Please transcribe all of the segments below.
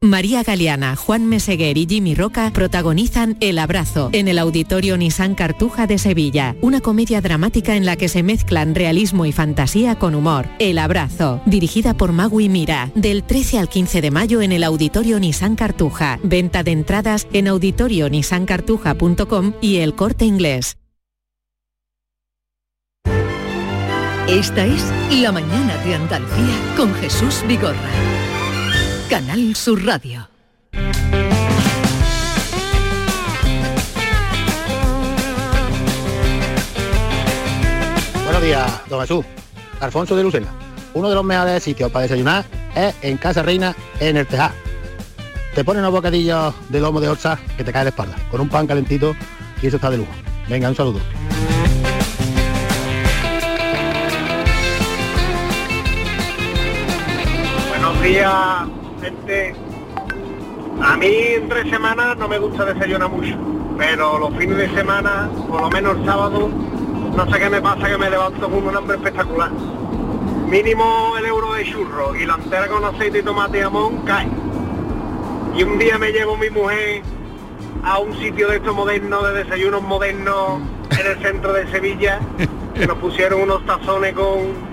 María Galeana, Juan Meseguer y Jimmy Roca protagonizan El Abrazo en el Auditorio Nissan Cartuja de Sevilla, una comedia dramática en la que se mezclan realismo y fantasía con humor. El Abrazo, dirigida por Magui Mira, del 13 al 15 de mayo en el Auditorio Nissan Cartuja. Venta de entradas en auditorionissancartuja.com y el Corte Inglés. Esta es La mañana de Andalucía con Jesús Vigorra. Canal Sur Radio. Buenos días, don Jesús. Alfonso de Lucena. Uno de los mejores sitios para desayunar es en Casa Reina, en el Tejar. Te ponen unos bocadillos de lomo de orza que te cae de espalda, con un pan calentito y eso está de lujo. Venga, un saludo. Buenos días, gente. A mí entre semanas no me gusta desayunar mucho, pero los fines de semana, por lo menos el sábado, no sé qué me pasa que me levanto con un hambre espectacular. Mínimo el euro de churro y la entera con aceite y tomate y jamón cae. Y un día me llevo mi mujer a un sitio de estos modernos, de desayunos modernos en el centro de Sevilla, que nos pusieron unos tazones con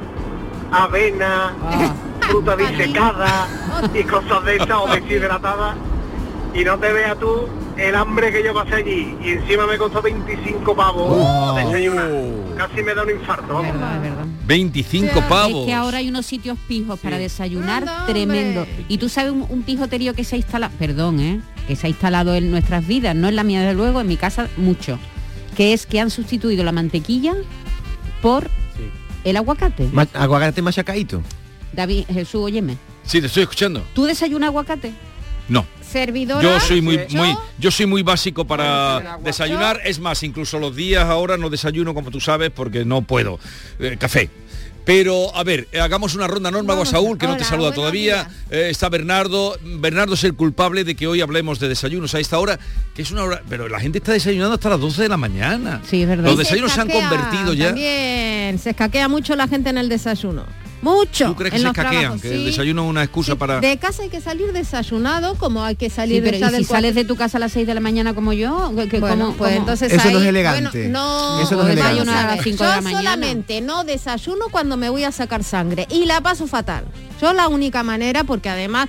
avena, fruta disecada y cosas de esas o deshidratadas. Y no te veas tú el hambre que yo pasé allí. Y encima me costó 25 pavos Oh. desayunar. Casi me da un infarto. vamos. 25 pavos. Es que ahora hay unos sitios pijos para desayunar Anda, tremendo. Y tú sabes un, un pijoterío que se ha instalado, perdón, ¿eh? que se ha instalado en nuestras vidas, no en la mía desde luego, en mi casa mucho, que es que han sustituido la mantequilla por el aguacate. Ma- aguacate machacaíto. David, Jesús, óyeme. Sí, te estoy escuchando. ¿Tú desayunas aguacate? No. Servidora. Yo soy muy, yo- muy, yo soy muy básico para desayunar. Es más, incluso los días ahora no desayuno como tú sabes porque no puedo. Eh, café. Pero, a ver, eh, hagamos una ronda norma a Saúl, que no te saluda todavía. Eh, está Bernardo. Bernardo es el culpable de que hoy hablemos de desayunos a esta hora, que es una hora... Pero la gente está desayunando hasta las 12 de la mañana. Sí, es verdad. Los desayunos se han convertido ya... También se escaquea mucho la gente en el desayuno. Mucho. ¿Tú crees que en se los escaquean? el desayuno es una excusa para... De casa hay que salir desayunado como hay que Sí, salir pero ¿y si del sales de tu casa a las 6 de la mañana como yo? ¿Qué- qué- Bueno, cómo- pues cómo? entonces Eso no es elegante. bueno, no, Eso no es vamos elegante. A las Yo de la mañana. solamente no desayuno cuando me voy a sacar sangre y la paso fatal. Yo la única manera, porque además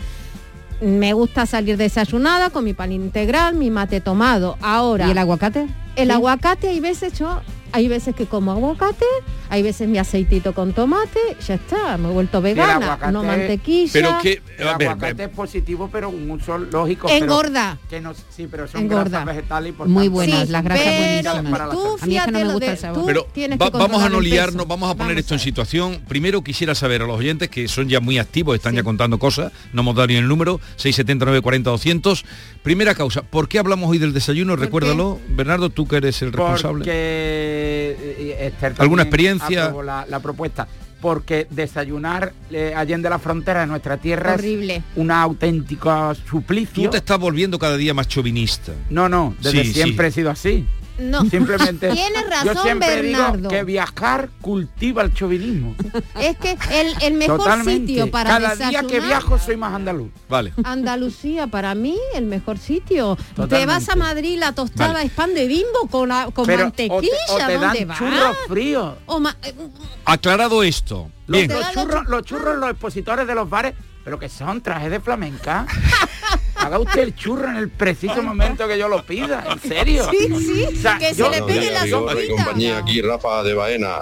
me gusta salir desayunada con mi pan integral, mi mate tomado. Ahora, ¿Y el aguacate? el Sí. aguacate hay veces yo, hay veces que como aguacate, hay veces mi aceitito con tomate, ya está, me he vuelto vegana, aguacate- no mantequilla. Pero que... El A ver, aguacate eh, es positivo, pero un uso lógico. Engorda. Pero que no, sí, pero son Engorda. grasas vegetales y por Muy buenas, Sí, las grasas pero buenísimas. tú. A mí es que no me gusta de- el sabor. tú Pero tienes va- que vamos a no liarnos, vamos a poner Vamos esto en situación. Primero quisiera saber a los oyentes que son ya muy activos, están ya contando cosas, no hemos dado ni el número, 679 40 200. Primera causa, ¿por qué hablamos hoy del desayuno? Recuérdalo, Bernardo, tú que eres el responsable. Porque eh, Esther ¿Alguna experiencia? Aprobó La, la propuesta. Porque desayunar eh, allende la frontera de nuestra tierra Horrible. es un auténtico suplicio. Tú te estás volviendo cada día más chauvinista. No, no, desde Sí, siempre sí. he sido así. No. Simplemente. Tienes Yo razón, siempre Bernardo. digo que viajar cultiva el chauvinismo. Es que el, el mejor Totalmente. sitio para Cada desayunar... día que viajo soy más andaluz. Vale. Andalucía, para mí, el mejor sitio. Te Totalmente. vas a Madrid, la tostada Vale. es pan de bimbo con, la- con Pero o mantequilla. te, o te ¿Dónde dan vas? churros fríos. O eh, Aclarado esto. Los, los churros, los churros, los expositores de los bares, pero que son trajes de flamenca. Haga usted el churro en el preciso momento que yo lo pida, en serio. Sí, sí, O sea, que se yo- le pegue la sopita. compañía, aquí Rafa de Baena.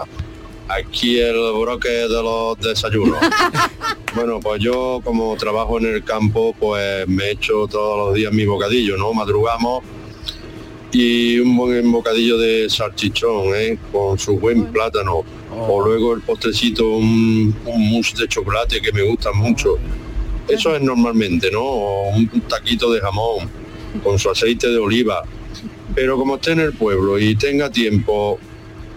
Aquí el broque de los desayunos. bueno, pues yo como trabajo en el campo, pues me echo todos los días mi bocadillo, ¿no? Madrugamos y un buen bocadillo de salchichón, ¿eh? Con su buen plátano. O luego el postrecito, un, un mousse de chocolate que me gusta mucho. Eso es normalmente, ¿no? O un taquito de jamón con su aceite de oliva. Pero como esté en el pueblo y tenga tiempo,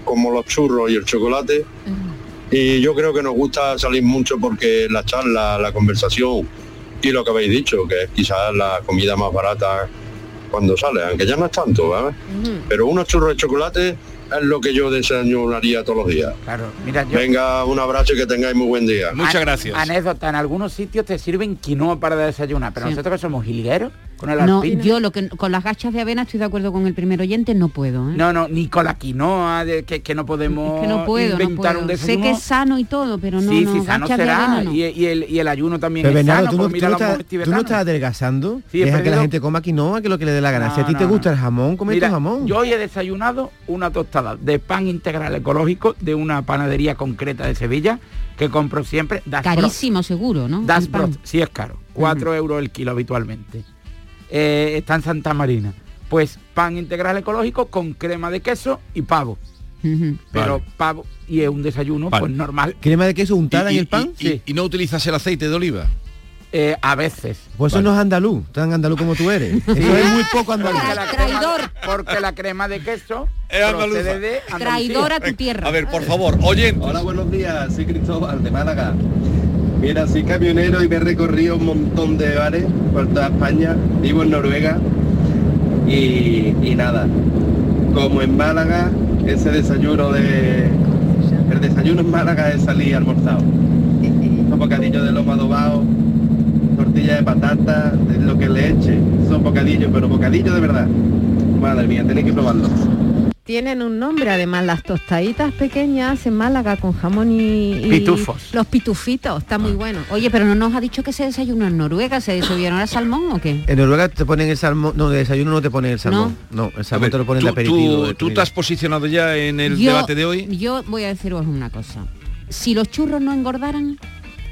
como los churros y el chocolate, y yo creo que nos gusta salir mucho porque la charla, la conversación y lo que habéis dicho, que es quizás la comida más barata cuando sale, aunque ya no es tanto, ¿vale? Pero unos churros de chocolate es lo que yo desayunaría todos los días. Claro, mira, yo... Venga, un abrazo y que tengáis muy buen día. An- Anécdota, en algunos sitios te sirven quinoa para desayunar, pero Sí. nosotros que somos jilgueros, con el No, yo lo que con las gachas de avena estoy de acuerdo con el primer oyente, no puedo. ¿eh? No, no, ni con la quinoa, de que, que no podemos Es que no puedo, no inventar puedo. un Sé desayuno. que es sano y todo, pero no, sí, no, sí, sano será. avena no. Y, y el, y el ayuno también Pero es Bernardo, sano, tú no, pues tú mira no los estás, tú no estás adelgazando. Sí, Deja que la gente coma quinoa, que es lo que le dé la gana. si a No, ti te gusta no. el jamón, come Mira, tu jamón. Yo hoy he desayunado una tostada de pan integral ecológico de una panadería concreta de Sevilla que compro siempre. Das. Carísimo seguro, ¿no? Das. Brot, sí es caro. 4 euros el kilo habitualmente. Eh, está en Santa Marina. Pues pan integral ecológico con crema de queso y pavo. Pero pavo y es un desayuno Vale. pues normal. ¿Crema de queso untada ¿Y- en el y- pan? y- y no utilizas el aceite de oliva? Eh, a veces. Pues eso no es andaluz, tan andaluz como tú eres. Eso es muy poco andaluz. Porque la crema- porque la crema de queso Es procede de. Traidor a tu tierra. A ver, por favor, oyen. Hola, buenos días, soy Cristóbal de Málaga. Mira, soy camionero y me he recorrido un montón de bares por toda España. Vivo en Noruega y, y nada, como en Málaga, ese desayuno de... El desayuno en Málaga es salir almorzado. Son bocadillos de lomo adobado, tortilla de patata, lo que le eche. Son bocadillos, pero bocadillos de verdad. Madre mía, tenéis que probarlo. Tienen un nombre, además, las tostaditas pequeñas en Málaga con jamón y... y Pitufos. Los pitufitos, está muy bueno. Oye, pero no nos ha dicho que se desayunó en Noruega, ¿se desayunó el salmón o qué? En Noruega te ponen el salmón, no, de desayuno no te ponen el salmón. No, el salmón ver, te lo ponen de tú, aperitivo. tú- de tú te has posicionado ya en el Yo- debate de hoy. Yo voy a deciros una cosa. Si los churros no engordaran,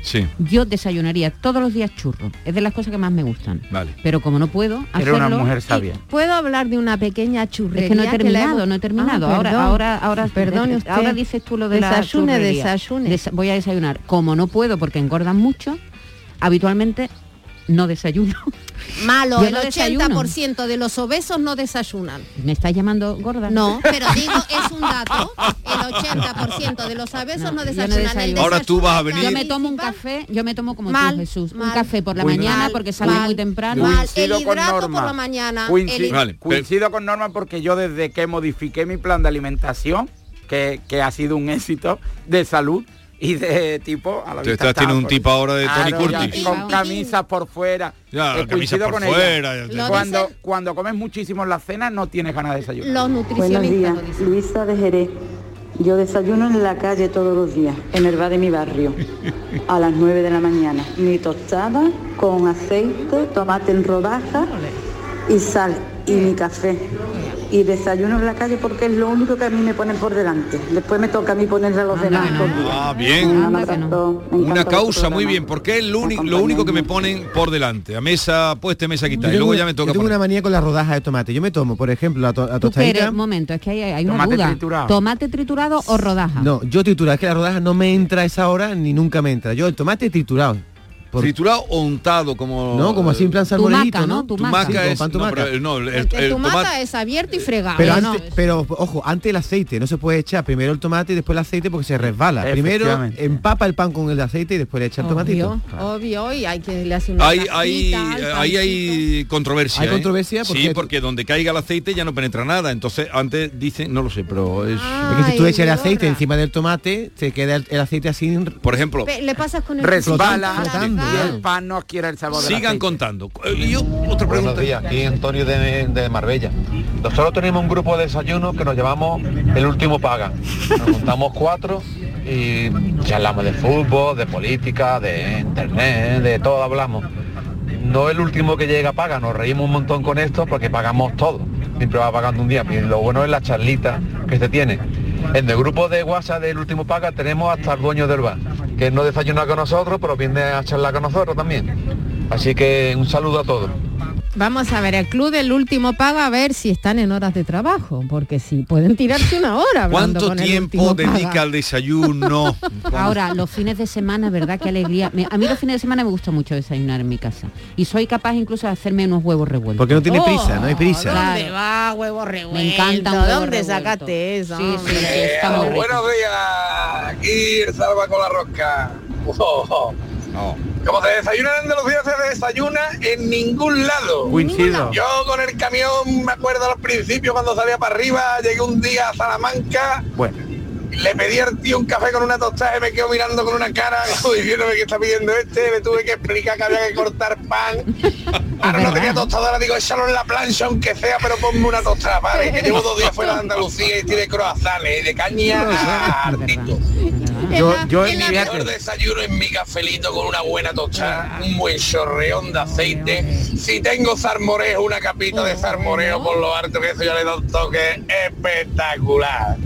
Sí, yo desayunaría todos los días churros. Es de las cosas que más me gustan. vale. Pero como no puedo Era una hacerlo, mujer sabia. ¿Puedo hablar de una pequeña churrería? Es que no he terminado, hemos- no he terminado. Ah, ahora, perdón. ahora, ahora, Perdone usted. ahora dices tú lo de la Desayune, churrería. desayune. Desa- voy a desayunar. Como no puedo porque engordan mucho, habitualmente no desayuno. Malo, Yo el no desayuno. 80% de los obesos no desayunan. ¿Me estás llamando gorda? No, pero digo, es un dato. El 80% de los obesos no, desayunan. Ahora tú vas a venir- Yo me tomo un café, yo me tomo como Mal, tú, Jesús. Un café por la Muy mañana mal, porque salgo muy temprano. mal. Coincido El con hidrato Norma. por la mañana, Coinci- el- Vale, pero- coincido con Norma porque yo desde que modifiqué mi plan de alimentación, que, que ha sido un éxito de salud y de tipo a la vista estás teniendo un pues. tipo ahora de Tony Claro, ya, Curtis. Con camisas por fuera. Ya, Eh, por con fuera, Cuando, cuando comes muchísimo en la cena no tienes ganas de desayunar. Los Buenos nutricionistas días, lo dicen. Luisa de Jerez. Yo desayuno en la calle todos los días, en el bar de mi barrio, a las 9 de la mañana. Mi tostada con aceite, tomate en rodaja y sal y mi café. Y desayuno en la calle porque es lo único que a mí me ponen por delante. Después me toca a mí ponerle a los demás. Ah, bien. Una causa, muy bien, porque es lo, lo único que me ponen por delante. A mesa puesta, mesa Yo quitada. Y tengo- luego ya me toca yo tengo poner. una manía con las rodajas de tomate. Yo me tomo, por ejemplo, la, to- la tostadita. un momento, es que hay, hay una Tomate duda. triturado. ¿Tomate triturado o rodaja? No, yo triturado, es que la rodaja no me entra a esa hora ni nunca me entra. Yo el tomate triturado. Triturado o untado como No, como así en plan Tumaca, ¿no? Tumaca. Sí, es, pan no, tumaca. pero, no, el, El, el tomate tomate es abierto y fregado. Pero, ¿no? pero ojo, antes el aceite, no se puede echar primero el tomate y después el aceite porque se resbala. Primero empapa el pan con el aceite y después le echa el tomatito. Obvio, obvio, y hay que le hace una Hay, hay, ahí hay controversia. ¿Hay ¿eh? controversia? ¿Por Sí, porque donde caiga el aceite ya no penetra nada. Entonces antes dicen, no lo sé, pero es. Es que si tú Ay, echas el aceite encima del tomate, se queda el, el aceite así. Por ejemplo, Pe- Le pasas con el Resbala Flotando, y el pan no adquiere el sabor sigan contando. Eh, Y yo, otra pregunta. Buenos días, aquí Antonio de, de Marbella. Nosotros tenemos un grupo de desayuno que nos llamamos El Último Paga. Nos juntamos cuatro y charlamos de fútbol, de política, de internet, de todo hablamos. No el último que llega paga, nos reímos un montón con esto porque pagamos todo. Siempre va pagando un día. Y lo bueno es la charlita que se tiene. En el grupo de WhatsApp del último paga tenemos hasta el dueño del bar, que no desayuna con nosotros, pero viene a charlar con nosotros también. Así que un saludo a todos. Vamos a ver, el club del último paga a ver si están en horas de trabajo, porque si pueden tirarse una hora. ¿Cuánto con tiempo dedica paga. al desayuno? Ahora, los fines de semana, ¿verdad? Qué alegría. Me- a mí los fines de semana me gusta mucho desayunar en mi casa. Y soy capaz incluso de hacerme unos huevos revueltos. Porque no tiene Oh, prisa, no hay prisa. ¿Dónde Claro. va huevo revuelto? Me encanta ¿Dónde revuelto. sacaste eso? Sí, sí, está muy rico. Buenos días, aquí el Salva con la Rosca. Oh. Como se desayuna en Andalucía, se desayuna en ningún lado. Coincido. Yo con el camión, me acuerdo al principio cuando salía para arriba, llegué un día a Salamanca, Bueno, le pedí al tío un café con una tostada y me quedo mirando con una cara diciéndome que está pidiendo este, me tuve que explicar que había que cortar pan. Ahora no tenía tostadora, digo, échalo en la plancha aunque sea, pero ponme una tostada, padre, que llevo dos días fuera de Andalucía y tiene croissants y de caña a artito. yo, yo en El mi mejor viaje... desayuno en mi cafelito con una buena tostada, un buen chorreón de aceite. Si tengo zarmoreo, una capita de zarmoreo por lo alto, que eso ya le da un toque espectacular.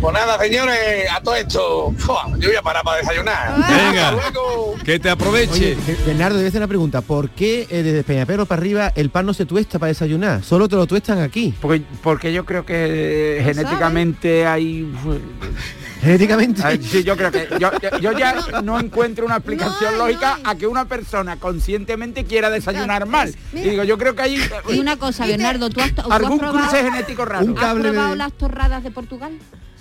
Pues nada, señores, a todo esto, yo voy a parar para desayunar. Venga. Hasta luego. Que te aproveche. Oye, Bernardo, debe hacer una pregunta. ¿Por qué eh, desde Peñapero para arriba el pan no se tuesta para desayunar? Solo te lo tuestan aquí. Porque, porque yo creo que genéticamente hay... Genéticamente. Ay, Sí, yo creo que yo, ya no encuentro una explicación lógica a que una persona conscientemente quiera desayunar mal. Y digo, yo creo que hay Y una cosa, Bernardo, ¿tú has, tú has algún probado, cruce genético raro. Un has de- probado las torradas de Portugal?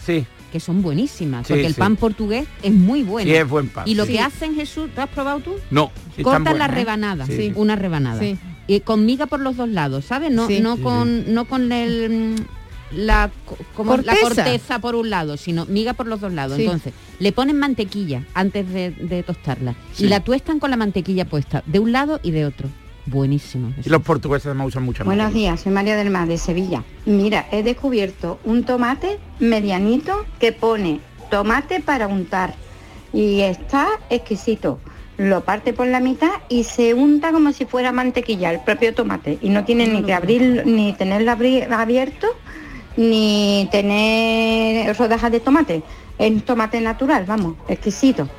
Sí, Que son buenísimas, Sí, porque el sí. pan portugués es muy bueno. sí es buen pan. Y lo Sí. que hacen, Jesús, ¿tú has probado tú? No. Cortas la ¿eh? rebanada, una rebanada. Sí. Y con miga por los dos lados, ¿sabes? No, Sí. no con, no con el mm, la Corteza. corteza por un lado, sino miga por los dos lados. Sí. Entonces, le ponen mantequilla antes de, de tostarla Sí. y la tuestan con la mantequilla puesta de un lado y de otro. Buenísimo. Y los portugueses me usan mucho más. Buenos días, soy María del Mar de Sevilla. Mira, he descubierto un tomate medianito que pone tomate para untar y está exquisito. Lo parte por la mitad y se unta como si fuera mantequilla el propio tomate y no tiene ni que abrir ni tenerlo abierto ni tener rodajas de tomate. Es tomate natural, vamos, exquisito.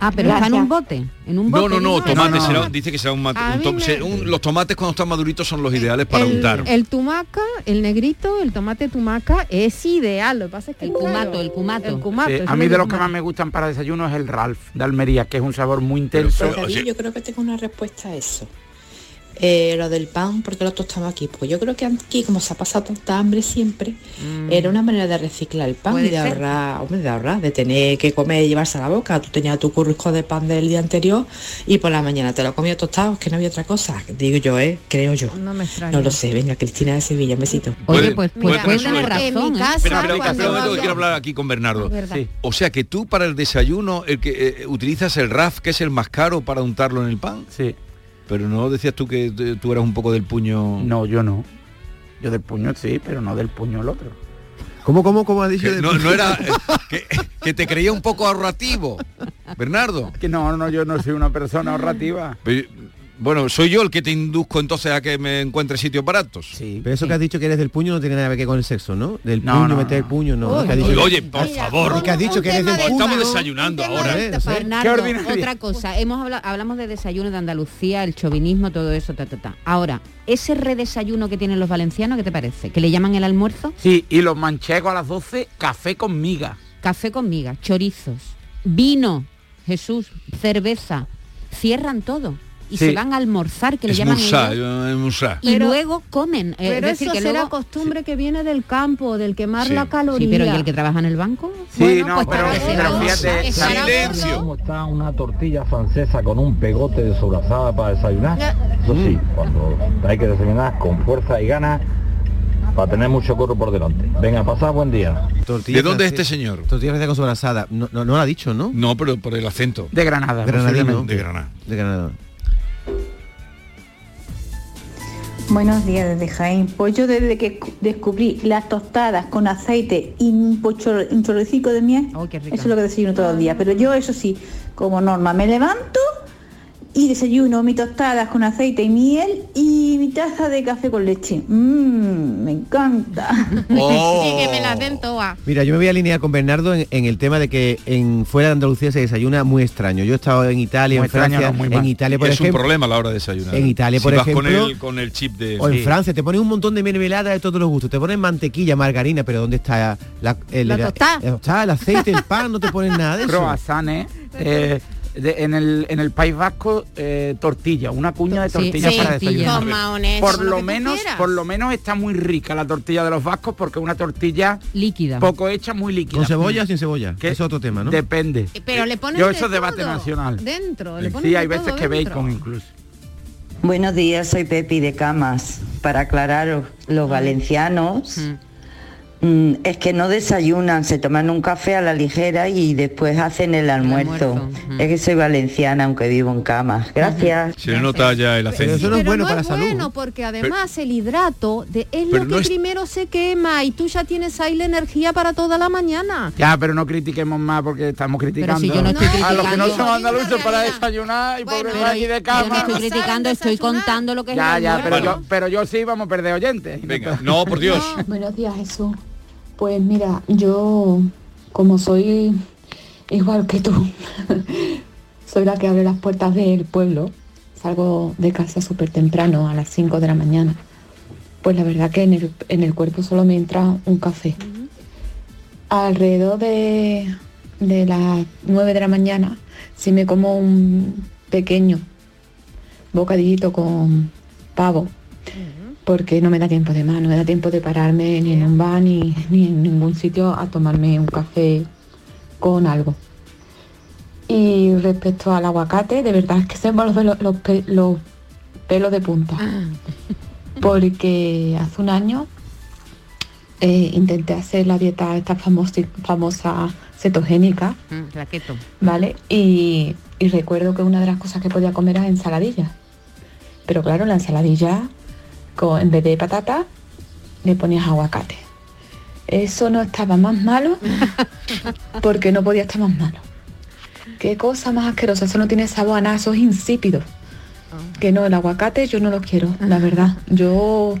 Ah, pero está en Gracias. un bote, en un bote. No, no, no, tomate, no. será- dice que será un, mate- A un mí to- me- se- un- los tomates cuando están maduritos son los ideales para el, untar. el tumaca, el negrito, el tomate tumaca es ideal. Lo que pasa es que El claro, cumato, el cumato. El cumato. Eso a mí de los que más me gustan para desayuno es el Ralph de Almería, que es un sabor muy intenso. pero- yo creo que tengo una respuesta a eso. Eh, lo del pan, ¿por qué lo tostamos aquí? Porque yo creo que aquí, como se ha pasado tanta hambre siempre, era una manera de reciclar el pan y de ser. ahorrar, hombre, de ahorrar, de tener que comer y llevarse a la boca. Tú tenías tu currisco de pan del día anterior y por la mañana te lo comías tostado, es que no había otra cosa. Digo yo, ¿eh? Creo yo. No me extraña. No lo sé, venga, Cristina de Sevilla, un besito. Oye, pues, pues puede tener tener suerte. En mi razón. ¿eh? casa, un momento, que había- quiero hablar aquí con Bernardo. Sí. O sea que tú para el desayuno el que eh, utilizas el RAF, que es el más caro para untarlo en el pan. Sí. Pero no decías tú que tú eras un poco del puño. No, yo no. Yo del puño sí, pero no del puño el otro. ¿Cómo, cómo, cómo ha dicho? Que no, no era eh, que, que te creía un poco ahorrativo, Bernardo. Que no, no, yo no soy una persona ahorrativa. Pero, bueno, soy yo el que te induzco entonces a que me encuentre sitios baratos. Sí. Pero eso que has dicho que eres del puño no tiene nada que ver con el sexo, ¿no? Del No, puño, no, meter el no. puño, no. Que Oye, dicho- oye, por Mira, favor. Porque has dicho que eres del de- puño. Estamos desayunando ahora. de- sé. Bernardo, otra cosa, hemos hablado, hablamos de desayuno de Andalucía, el chauvinismo, todo eso, ta, ta, ta. Ahora, ese redesayuno que tienen los valencianos, ¿qué te parece? Que le llaman el almuerzo, Sí, y los manchegos a las 12, café con miga. café con migas, chorizos, vino, Jesús, cerveza, cierran todo y Sí. se van a almorzar, que le llaman y Pero- luego comen. eh, Pero es decir, eso que será luego... costumbre que viene del campo, del quemar Sí. la caloría. Sí, pero ¿y el que trabaja en el banco? Sí, Bueno, no, pues pero, pero fíjate, Silencio. ¿Cómo está una tortilla francesa con un pegote de sobrasada para desayunar? Eso sí, cuando hay que desayunar con fuerza y ganas para tener mucho curro por delante. Venga, pasad buen día. ¿De dónde es este señor? Tortilla francesa con sobrasada. No, no, no lo ha dicho, ¿no? No, pero por el acento. de Granada. Granadino. De Granada. De Granada. Buenos días desde Jaén. Pues yo desde que cu- descubrí las tostadas con aceite y un, pocho- un chorricico de miel, Oh, eso es lo que desayuno todos los días. Pero yo eso sí, como norma, me levanto y desayuno mis tostadas con aceite y miel y mi taza de café con leche. Mmm, me encanta. Oh. Sí, que me las den todas. Mira, yo me voy a alinear con Bernardo en, en el tema de que en fuera de Andalucía se desayuna muy extraño. Yo he estado en Italia, Muy en Francia, extraño, no, muy en. Italia, por es ejemplo, un problema a la hora de desayunar. En Italia, Si por vas con el, con el chip de... o en Sí. Francia te ponen un montón de mermelada de todos los gustos. Te ponen mantequilla, margarina, pero ¿dónde está la, el, La tostada. la tostada, el aceite, el pan? No te ponen nada de eso. Eh, de- en, el, en el País Vasco, eh, tortilla, una cuña de tortilla sí, para desayunar. Por lo menos, quieras. por lo menos está muy rica la tortilla de los vascos porque es una tortilla Líquida. poco hecha, muy líquida. ¿Con cebolla o sin cebolla? Que es otro tema, ¿no? Depende. Pero le ponen Yo eso es debate todo nacional. Dentro, le ponen Sí, hay veces todo que dentro. bacon incluso. Buenos días, soy Pepi de Camas. Para aclararos, los valencianos mm, es que no desayunan, se toman un café a la ligera y después hacen el almuerzo. Es que soy valenciana, aunque vivo en Camas. Gracias. Se le nota ya el acento. eso no es bueno no para es la salud. bueno porque además el hidrato de, es lo que no es- primero se quema y tú ya tienes ahí la energía para toda la mañana. Ya, pero no critiquemos más porque estamos criticando si yo no estoy a los que no somos andaluces para desayunar y Bueno, pobres pero aquí de Yo no cama. estoy criticando, estoy contando lo que es Ya, el ya, yo, pero yo sí vamos a perder oyentes. Venga, no, por Dios. Buenos días, Jesús. Pues mira, yo como soy igual que tú, soy la que abre las puertas del pueblo, salgo de casa súper temprano, a las 5 de la mañana. Pues la verdad que en el, en el cuerpo solo me entra un café. Alrededor de, de las 9 de la mañana, si me como un pequeño bocadillito con pavo, porque no me da tiempo de más, no me da tiempo de pararme ni en un bar ni, ni en ningún sitio a tomarme un café con algo. Y respecto al aguacate, de verdad es que se me los, los, los pe- los pelos de punta. Porque hace un año eh, intenté hacer la dieta esta famosa, famosa cetogénica, Mm, la keto. ¿vale? Y, y recuerdo que una de las cosas que podía comer era ensaladilla. Pero claro, la ensaladilla, con, en vez de patata, le ponías aguacate. Eso no estaba más malo porque no podía estar más malo. Qué cosa más asquerosa, eso no tiene sabor a nada, eso es insípido. Que no, el aguacate yo no lo quiero, la verdad. Yo,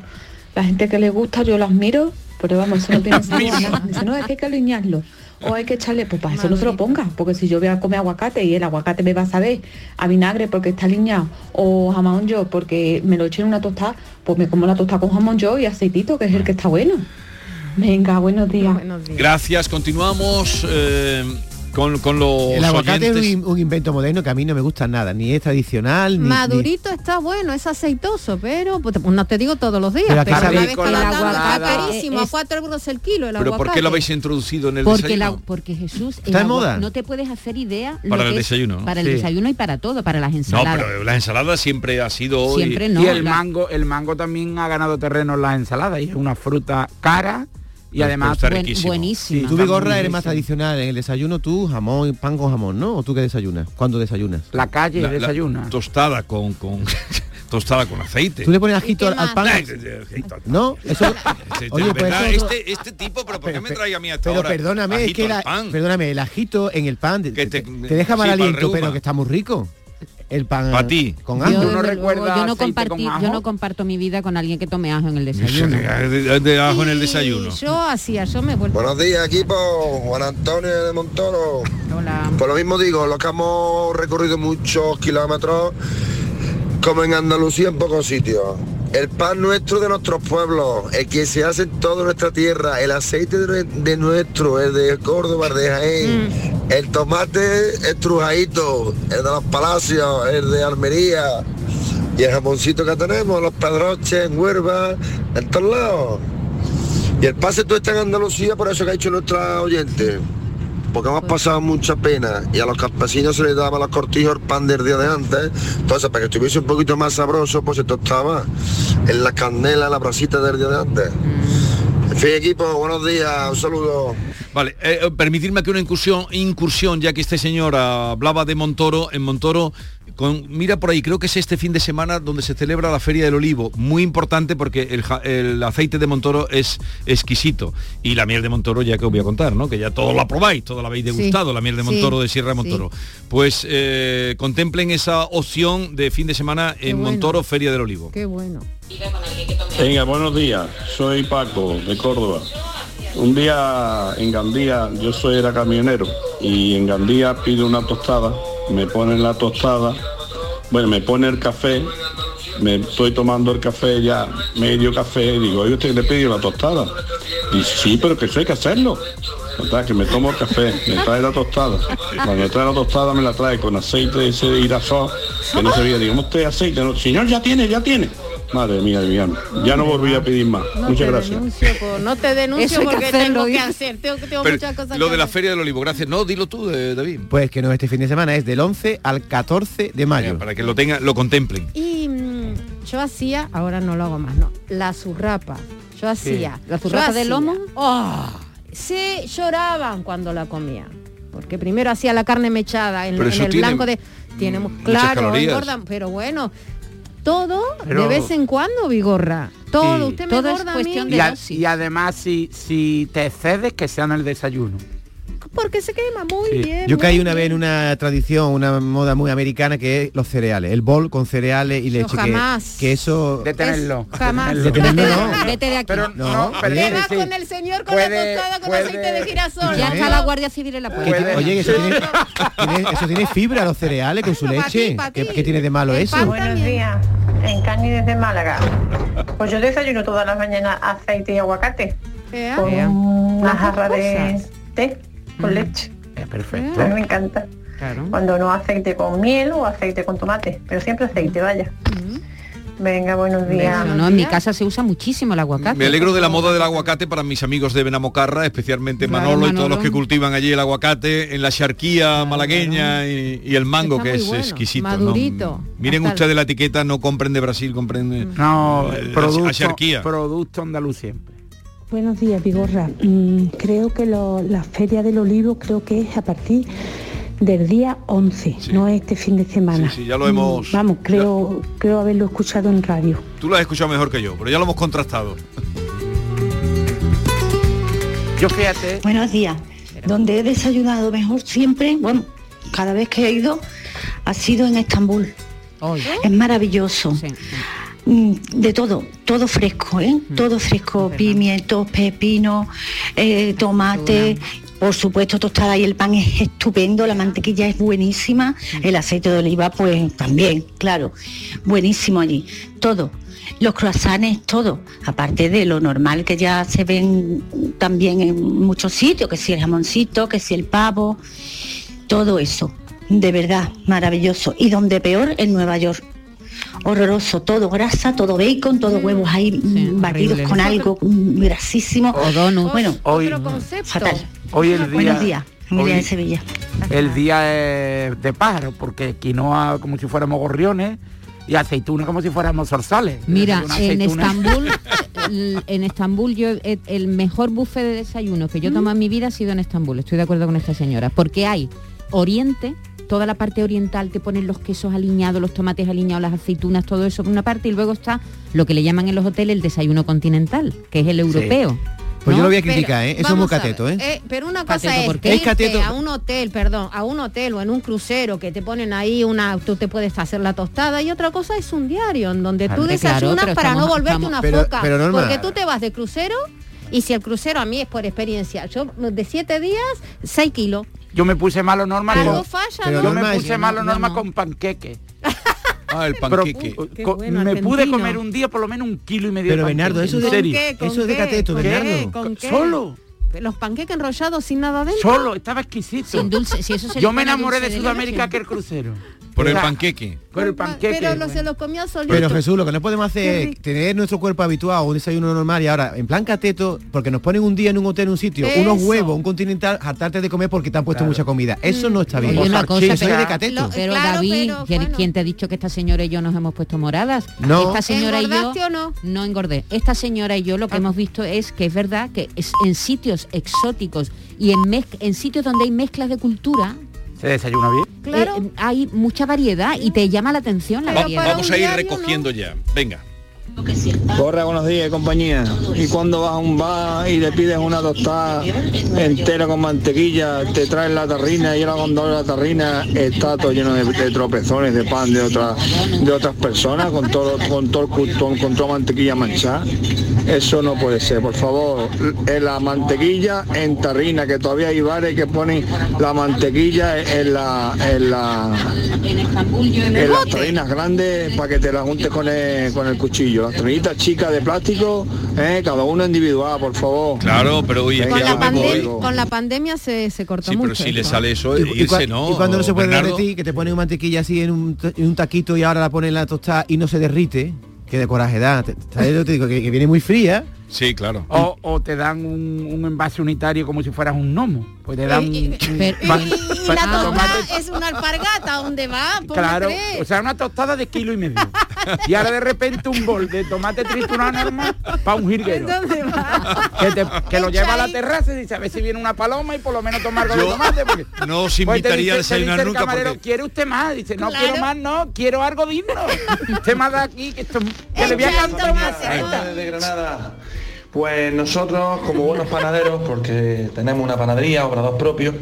la gente que le gusta, yo lo admiro, pero vamos, eso no tiene sabor a nada. Dice, no, es que hay que alinearlo. O hay que echarle, pues para eso no se lo ponga, porque si yo voy a comer aguacate y el aguacate me va a saber a vinagre porque está alineado, o jamón yo porque me lo eché en una tostada, pues me como la tostada con jamón yo y aceitito, que es el que está bueno. Venga, buenos días. Gracias, continuamos eh, con, con los El aguacate oyentes. es un, un invento moderno que a mí no me gusta nada, ni es tradicional, ni... ni- Madurito está bueno, es aceitoso, pero pues, no te digo todos los días, Pero una vez Con que la lo dan, está carísimo, a es- 4 euros el kilo el Pero ¿por aguacate. qué lo habéis introducido en el Porque, desayuno? la- porque Jesús, ¿Está de agua- moda? no te puedes hacer idea lo Para que el es- desayuno, ¿no? Para el Sí. desayuno y para todo, para las No, ensaladas. pero la ensalada siempre ha sido hoy- Siempre no, y el la- mango, el mango también ha ganado terreno en las ensaladas y es una fruta cara y además está buen- buenísima. Sí, tú Vigorra eres más tradicional en el desayuno, tú jamón, pan con jamón, ¿no? ¿O tú qué desayunas? ¿Cuándo desayunas? La calle La- la tostada con, con tostada con aceite. ¿Tú le pones ajito al, al pan? ¿No? Eso... Este, Oye, de pues eso este, este tipo, pero ¿por qué me trae a mí hasta Pero ahora? perdóname, es que la- pan? perdóname, el ajito en el pan te, te- te deja mal aliento, pero que está muy rico. El pan Pa' ti. con Yo, ajo. desde luego, yo no compartí, yo no comparto mi vida con alguien que tome ajo en el desayuno. De, de ajo en el desayuno. Yo hacía, yo me vuelvo. Buenos días equipo, Juan Antonio de Montoro. Hola. Por lo mismo digo, los que hemos recorrido muchos kilómetros, como en Andalucía en pocos sitios. El pan nuestro de nuestros pueblos, el que se hace en toda nuestra tierra, el aceite de, de nuestro, el de Córdoba, el de Jaén, el tomate estrujadito, el de los palacios, el de Almería, y el jamoncito que tenemos, los pedroches en Huerva, en todos lados. Y el pase todo está en Andalucía, por eso que ha hecho nuestra oyente. Porque hemos pasado mucha pena y a los campesinos se les daba los cortijos el pan del día de antes. Entonces, para que estuviese un poquito más sabroso, pues se tostaba en la candela, la brasita del día de antes. Fin, equipo, buenos días, un saludo. Vale, eh, eh, permitirme que una incursión, incursión, ya que este señor hablaba de Montoro, en Montoro, con, mira por ahí, creo que es este fin de semana donde se celebra la Feria del Olivo, muy importante porque el, aceite de Montoro es exquisito. Y la miel de Montoro, ya que os voy a contar, ¿no? Que ya todos la probáis, todos la habéis Sí. degustado, la miel de Montoro Sí. de Sierra de Montoro. Pues eh, contemplen esa opción de fin de semana en bueno. Montoro, Feria del Olivo. Qué bueno. Venga, buenos días. Soy Paco, de Córdoba. Un día en Gandía, yo soy era camionero, y en Gandía pido una tostada, me ponen la tostada, bueno, me pone el café, me estoy tomando el café ya, medio café, digo, oye, usted le pidió la tostada. Y sí, pero que eso hay que hacerlo. Que me tomo el café, me trae la tostada. Cuando me trae la tostada me la trae con aceite de girasol, que no se veía. Digo, usted aceite? No, señor, ya tiene, ya tiene. Madre mía, alma. Ya no volví a pedir más. No Muchas gracias. denuncio, no te denuncio Eso hay que porque hacerlo, tengo que hacer. Tengo, tengo Pero muchas cosas lo que de la hacer. Feria del Olivo, gracias. No, dilo tú, eh, David. Pues que no este fin de semana es del 11 al 14 de mayo. Para que lo tengan, lo contemplen. Y mm, yo hacía, ahora no lo hago más, no, la zurrapa. Yo hacía. ¿La zurrapa de lomo? ¡Oh! se lloraban cuando la comían. Porque primero hacía la carne mechada en, el tiene blanco de. Tiene, claro, calorías. engordan, pero bueno. Todo Pero- de vez en cuando, Vigorra. Todo, Sí. usted me Todo es engorda a mí. cuestión Y, a- y además si, si te excedes que sea en el desayuno. Porque se quema muy Sí. bien. Yo muy caí una vez bien. en una tradición, una moda muy americana que es los cereales, el bol con cereales y leche. jamás. Que, eso... De tenerlo. Jamás. De tenerlo, no. Vete de aquí. Pero no, sí. con el señor con Puede- la tostada con puede- aceite de girasol. Ya ¿Eh? está la Guardia Civil en la puerta. oye, eso tiene, tiene- eso tiene fibra los cereales con su Bueno, pa' ti, leche. pa' ¿Qué, ti. qué tiene de malo El eso? Buenos días, en Cani desde Málaga. Pues yo desayuno todas las mañanas aceite y aguacate con una jarra de té con leche. Es perfecto. A mí me encanta. Claro. Cuando no aceite con miel o aceite con tomate, pero siempre aceite, vaya. Venga, buenos días. Eso, no, en mi casa se usa muchísimo el aguacate. Me alegro de la moda del aguacate para mis amigos de Benamocarra, especialmente Claro, Manolo, y todos los que cultivan allí el aguacate, en la charquía malagueña y, y el mango, Está que es bueno, exquisito. ¿no? Miren Hasta ustedes la etiqueta, no compren de Brasil, compren de No, eh, producto andaluz siempre. Buenos días, Vigorra. Mm, creo que lo- la Feria del Olivo creo que es a partir del día 11, no este fin de semana. Sí, sí, ya lo hemos- Mm, Vamos, creo, creo haberlo escuchado en radio. Tú lo has escuchado mejor que yo, pero ya lo hemos contrastado. Yo fíjate, Buenos días. Donde he desayunado mejor siempre, bueno, cada vez que he ido, ha sido en Estambul. Hoy. Es maravilloso. De todo, todo fresco, ¿eh? Todo fresco, pimientos, pepinos, eh, tomate, por supuesto tostada y el pan es estupendo, la mantequilla es buenísima, el aceite de oliva pues también, claro, buenísimo allí, todo. Los croissants, todo, aparte de lo normal que ya se ven también en muchos sitios, que si el jamoncito, que si el pavo, todo eso, de verdad, maravilloso. Y donde peor, en Nueva York. Horroroso, todo grasa, todo bacon, todo huevos ahí mm, batidos horrible. con algo mm, grasísimo. O donuts. Bueno, hoy, fatal. hoy el día, Buenos días, hoy de Sevilla. el día es de pájaro, porque quinoa como si fuéramos gorriones y aceituna como si fuéramos zorzales. Mira, en Estambul, en Estambul yo he- el mejor buffet de desayuno que yo tomo en mi vida ha sido en Estambul. Estoy de acuerdo con esta señora, porque hay Oriente, toda la parte oriental te ponen los quesos aliñados, los tomates aliñados, las aceitunas, todo eso por una parte y luego está lo que le llaman en los hoteles el desayuno continental, que es el europeo. Pues yo ¿no? lo voy a Pero, criticar, ¿eh? Eso es muy cateto, ver, ¿eh? pero una cosa Cateto, es que Es cateto. irte a un hotel, perdón, a un hotel o en un crucero que te ponen ahí una, tú te puedes hacer la tostada y otra cosa es un diario en donde tú claro, desayunas para no volverte estamos- una Pero- foca. pero, porque tú te vas de crucero y si el crucero a mí es por experiencia, yo de siete días, seis kilos. Yo me puse malo norma Algo con, falla, pero yo me puse malo no- norma no. con panqueque. Ah, el Pero, panqueque. uh, Qué co- bueno, me pude comer un día por lo menos un kilo y medio Pero de Bernardo, eso de- serio. ¿Qué? ¿Con Eso es de cateto, ¿Con Bernardo. ¿Con qué? Solo, Los panqueques enrollados sin nada dentro. solo, estaba exquisito. Sin dulce, si eso se Yo me enamoré de de Sudamérica que el crucero. Por el panqueque. Por el panqueque. Pero lo, se los comía solito. Pero Jesús, lo que no podemos hacer es tener nuestro cuerpo habituado a un desayuno normal y ahora en plan cateto, porque nos ponen un día en un hotel, en un sitio, unos huevos, un continental, hartarte de comer porque te han puesto mucha comida. Eso no está bien. Oye, una cosa, pero- de cateto. Lo- Pero Claro, David, pero, ¿quién, bueno. quién te ha dicho que esta señora y yo nos hemos puesto moradas? No. Esta señora y yo ¿Engordaste o no? no engordé. Esta señora y yo lo que Ah. hemos visto es que es verdad que es en sitios exóticos y en, en sitios donde hay mezclas de cultura ¿Se desayuna bien? Claro. eh, hay mucha variedad y te llama la atención la Va- variedad. vamos a ir recogiendo ya. Venga. Corre, buenos días, compañía. Y cuando vas a un bar y le pides una tostada entera con mantequilla, te traen la tarrina y ahora cuando la tarrina está todo lleno de, de tropezones de pan de otras de otras personas con todo con todo el custón, con toda mantequilla manchada. Eso no puede ser, por favor. En la mantequilla en tarrina, que todavía hay bares que ponen la mantequilla en la en la en las tarrinas grandes para que te las juntes con el, con el cuchillo. Las tarrinitas chicas de plástico, eh, cada uno individual, por favor. Claro, pero oye, Con la, pandem- con la pandemia se, se cortó Sí, mucho. pero si le sale eso, Y, y irse cua- no. y cuando no se puede Bernardo. derretir, que te ponen mantequilla así en un, en un taquito y ahora la ponen en la tostada y no se derrite, que de coraje da. Te- ¿Sabes lo que te digo? Que, que viene muy fría. Sí, claro. O, o te dan un, un envase unitario como si fueras un gnomo. Pues te dan Y- y- un- un- pero- Y, la tostada es una alpargata, ¿dónde va? Ponle Claro, tres. o sea, una tostada de kilo y medio. Y ahora de repente un bol de tomate triturado normal para un jirguero. ¿Dónde va? Que, te- que lo lleva a la terraza y dice, a ver si viene una paloma y por lo menos tomar algo de tomate. Porque, no os Pues invitaría a dice- te desayunar dice el nunca camarero, porque... ¿quiere usted más? Dice, no Claro. quiero más, no, quiero algo digno. usted me da aquí, que, esto, que le voy a cantar una de Granada. Pues nosotros, como buenos panaderos, porque tenemos una panadería, obrador propio,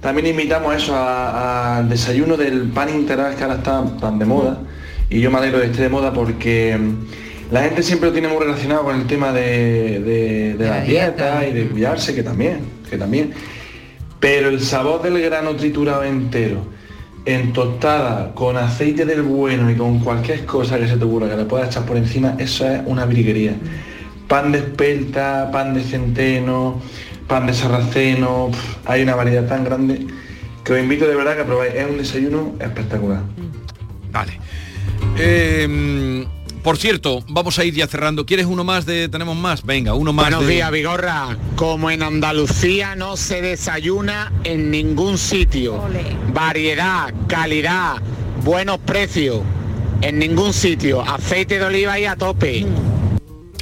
también invitamos eso a- al desayuno del pan integral que ahora está tan de moda. Y yo me alegro de que esté de moda porque mm, la gente siempre lo tiene muy relacionado con el tema de, de, de la las dieta. dietas y de cuidarse, que también, que también. Pero el sabor del grano triturado entero, en tostada, con aceite del bueno y con cualquier cosa que se te ocurra que le puedas echar por encima, eso es una briguería. Pan de espelta, pan de centeno, pan de sarraceno, hay una variedad tan grande que os invito de verdad que probáis. Es un desayuno espectacular. Vale. Eh, por cierto, vamos a ir ya cerrando. ¿Quieres uno más de tenemos más? Venga, uno más Buenos de- días, Vigorra. Como en Andalucía no se desayuna en ningún sitio. Variedad, calidad, buenos precios. En ningún sitio. Aceite de oliva ahí a tope.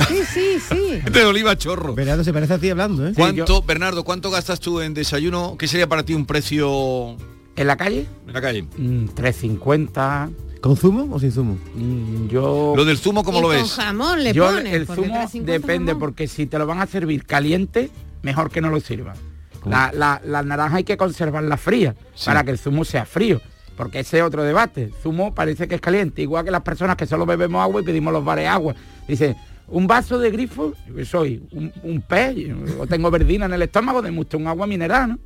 Sí, sí, sí. de oliva chorro. Bernardo se parece a ti hablando, ¿eh? ¿Cuánto, Bernardo, cuánto gastas tú en desayuno? ¿Qué sería para ti un precio ¿En la calle? en la calle? Mm, 3.50. ¿Con zumo o sin zumo? Mm, yo... Lo del zumo, ¿cómo Y lo con ves? jamón le Yo pones. el zumo 350 depende jamón. porque si te lo van a servir caliente, mejor que no lo sirvan. La, la, la naranja hay que conservarla fría para que el zumo sea frío. Porque ese es otro debate. El zumo parece que es caliente, igual que las personas que solo bebemos agua y pedimos los bares agua. Dice, un vaso de grifo, soy un, un pez, o tengo verdina en el estómago, de mucho un agua mineral, ¿no?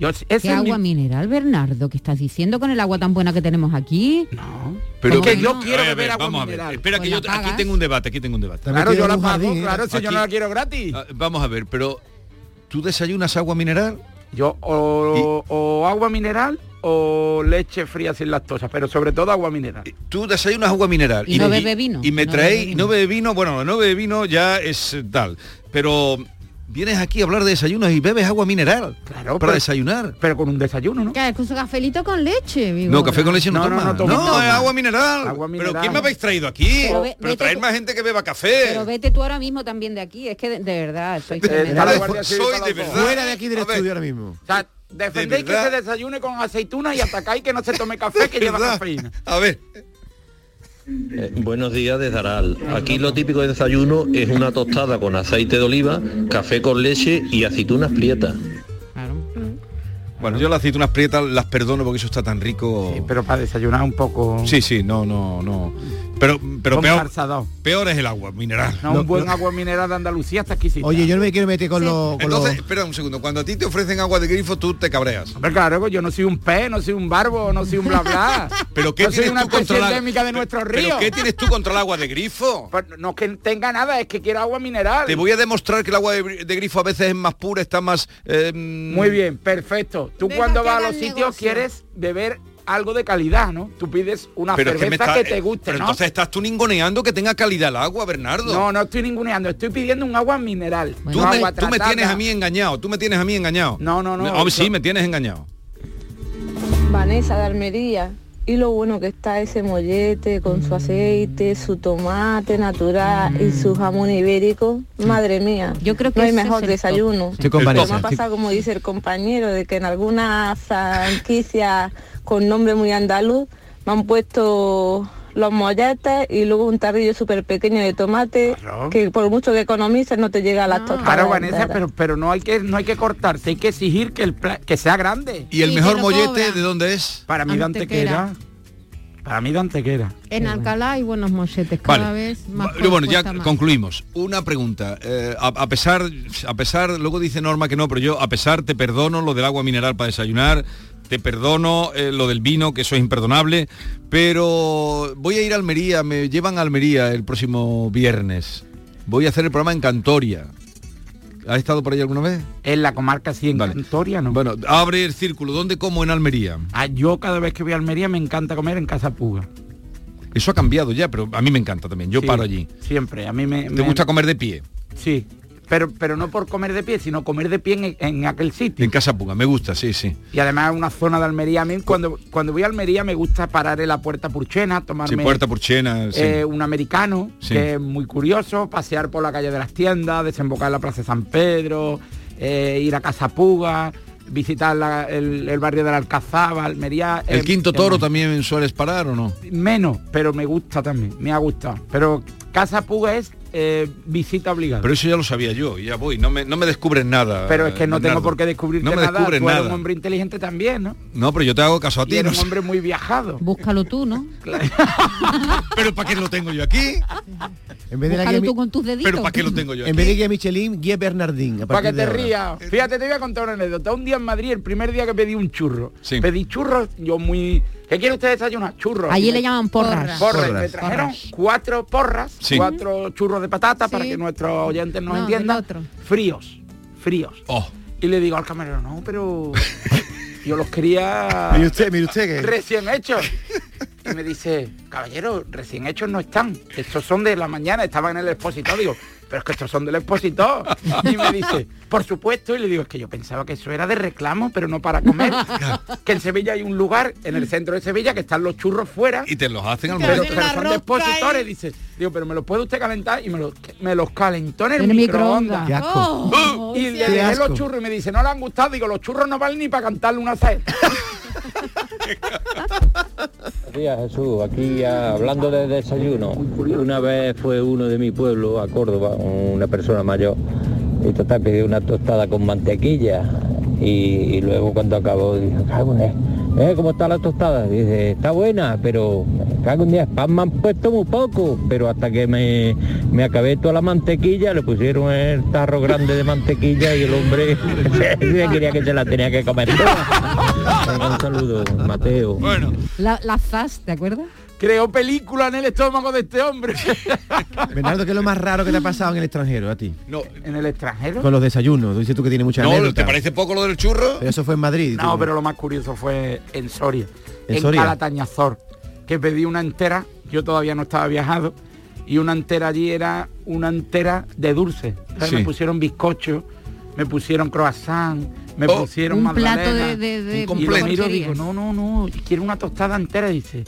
Yo, ese ¿Qué mi- agua mineral, Bernardo? ¿Qué estás diciendo con el agua tan buena que tenemos aquí? No. Pero ¿Cómo que yo no? quiero A ver, agua vamos a ver. mineral. Espera Pues que yo aquí tengo un debate, aquí tengo un debate. Claro, yo la pago, jardín, claro, si yo no la quiero gratis. Ah, Vamos a ver, pero ¿tú desayunas agua mineral? Yo o, o agua mineral o leche fría sin lactosa, pero sobre todo agua mineral. Tú desayunas agua mineral. Y no me- bebe vino, Y me no traéis, bebe vino. no bebe vino, bueno, no bebe vino ya es tal. Pero vienes aquí a hablar de desayunos y bebes agua mineral. Claro, para pero- desayunar. Pero con un desayuno, ¿no? Que es un cafelito con leche, vivo. No, café con leche no, No, no, toma. no tomo, No, toma. es agua mineral. Agua Pero mineral. ¿quién me habéis traído aquí? Pero Pero, ve- traer tú- más gente que beba café. Pero vete tú ahora mismo también de aquí. Es que de, de verdad Eh, Soy de los dos. verdad. Fuera de aquí del estudio ahora mismo. O sea, defendéis que se desayune con aceituna y atacáis que no se tome café que lleva cafeína. A ver, Eh, buenos días desde Aral. Aquí lo típico de desayuno es una tostada con aceite de oliva, café con leche y aceitunas prietas. Bueno, yo las aceitunas prietas las perdono porque eso está tan rico. pero para desayunar un poco... Sí, sí, no, no, no. Pero, pero peor, peor es el agua mineral. No, un buen agua mineral de Andalucía está exquisita. Oye, yo no me quiero meter con los... con Entonces, los- espera un segundo, cuando a ti te ofrecen agua de grifo, tú te cabreas. Hombre, claro, yo no soy un pez, no soy un barbo, no soy un bla bla. ¿Pero qué no soy tienes una tú contra la- endémica de nuestros ríos. ¿Pero qué tienes tú contra el agua de grifo? Pues no es que tenga nada, es que quiero agua mineral. Te voy a demostrar que el agua de, de grifo a veces es más pura, está más... eh, Muy bien, perfecto. Tú Deja cuando vas a los sitios negocio. quieres beber algo de calidad, ¿no? Tú pides una Pero es que está- te guste, Pero ¿no? entonces estás tú ninguneando que tenga calidad el agua, Bernardo. No, no estoy ninguneando, estoy pidiendo un agua mineral. Tú, no me, agua tú me tratada. tienes a mí engañado, tú me tienes a mí engañado. No, no, no. Ah, sí, me tienes engañado. Vanessa de Almería. Y lo bueno que está ese mollete con su aceite, su tomate natural y su jamón ibérico. Madre mía. Yo creo que no hay mejor es desayuno. Estoy con Como ha pasado, como dice el compañero, de que en alguna franquicia con nombre muy andaluz me han puesto los molletes y luego un tarrillo súper pequeño de tomate Claro. que por mucho que economices no te llega a las tostadas. Claro, Vanessa, pero, pero no hay que no hay que cortarte, hay que exigir que el que sea grande. ¿Y el Sí, mejor mollete de dónde es? Para mí de Antequera. Antequera. Para mí de Antequera. En Alcalá hay buenos molletes, cada Vale. vez más. Bueno, ya más. concluimos. Una pregunta. eh, a, a pesar, a pesar, luego dice Norma que no, pero yo a pesar te perdono lo del agua mineral para desayunar, te perdono eh, lo del vino, que eso es imperdonable, pero voy a ir a Almería, me llevan a Almería el próximo viernes. Voy a hacer el programa en Cantoria. ¿Has estado por ahí alguna vez? En la comarca sí, en Vale. Cantoria, ¿no? Bueno, abre el círculo. ¿Dónde como en Almería? Ah, yo cada vez que voy a Almería me encanta comer en Casa Puga. Eso ha cambiado ya, pero a mí me encanta también. Yo Sí, paro allí. Siempre, a mí me... ¿Te me- gusta comer de pie? Sí, pero, pero no por comer de pie, sino comer de pie en, en aquel sitio. En Casa Puga, me gusta, sí, sí. Y además una zona de Almería. A mí cuando, cuando voy a Almería me gusta parar en la Puerta Purchena, Sí, tomarme Puerta Purchena, sí. eh, un americano, Sí. que es muy curioso, pasear por la calle de las tiendas, desembocar en la Plaza de San Pedro, eh, ir a Casa Puga, visitar la- el, el barrio de la Alcazaba, Almería. ¿El eh, quinto toro también sueles parar o no? Menos, pero me gusta también, me ha gustado. Pero Casa Puga es eh, visita obligada. Pero eso ya lo sabía yo, y ya voy, no me, no me descubres nada. Pero es que no Bernardo. tengo por qué descubrirte No me nada. descubres Tú eres un nada. hombre inteligente también, ¿no? No, pero yo te hago caso a Y ti. eres no un hombre muy viajado. Búscalo tú, ¿no? Pero ¿para qué lo tengo yo aquí? En vez de Búscalo tú con tus deditos. ¿Pero para qué lo tengo yo en aquí? vez de guía Michelin, guía Bernardín. Para que te rías. Fíjate, te voy a contar una anécdota. Un día en Madrid, el primer día que pedí un churro. Sí. Pedí churros, yo muy... ¿Qué quiere usted desayunar? Churros. Allí le llaman porras. Porras. Porras. me trajeron cuatro porras, Sí. cuatro churros de patata para que nuestros oyentes nos No, entiendan. Fríos, fríos. Oh, Y le digo al camarero, no, pero yo los quería Mire usted, mire usted que... recién hechos. Y me dice, caballero, recién hechos no están. Estos son de la mañana, estaban en el expositor. Digo, pero es que estos son del expositor. Y me dice, por supuesto. Y le digo, es que yo pensaba que eso era de reclamo, pero no para comer. Que en Sevilla hay un lugar, en el centro de Sevilla, que están los churros fuera. y te los hacen al Pero, momento. pero son expositores, dice. Digo, pero me los puede usted calentar y me los, me los calentó en el, el microondas. Qué asco. Oh, Y le Qué dejé asco. los churros y me dice, no le han gustado. Digo, los churros no valen ni para cantarle una sed. Buenos días Jesús, aquí ah, hablando de desayuno, una vez fue uno de mi pueblo a Córdoba, una persona mayor, y total pidió una tostada con mantequilla y, luego cuando acabó dijo, cago en ¿eh? ¿Cómo está la tostada? Dice, está buena, pero cago en 10, pan me han puesto muy poco, pero hasta que me, me acabé toda la mantequilla, le pusieron el tarro grande de mantequilla y el hombre se quería que se la tenía que comer. Venga, un saludo, Mateo. Bueno, La, la ZAS, ¿te acuerdas? Creó película en el estómago de este hombre. Bernardo, ¿qué es lo más raro que te ha pasado en el extranjero a ti? no, ¿En el extranjero? Con los desayunos. Dices tú que tienes muchas no, ¿te parece poco lo del churro? Pero eso fue en Madrid. No, tú. pero lo más curioso fue en Soria. ¿En En, Soria? Calatañazor. Que pedí una entera, yo todavía no estaba viajado, y una entera allí era una entera de dulce. Sí. Me pusieron bizcocho, me pusieron croissant, me Oh, pusieron un plato de, de, de un Y completo. lo miro y digo, no, no, no, quiero una tostada entera. Y dice,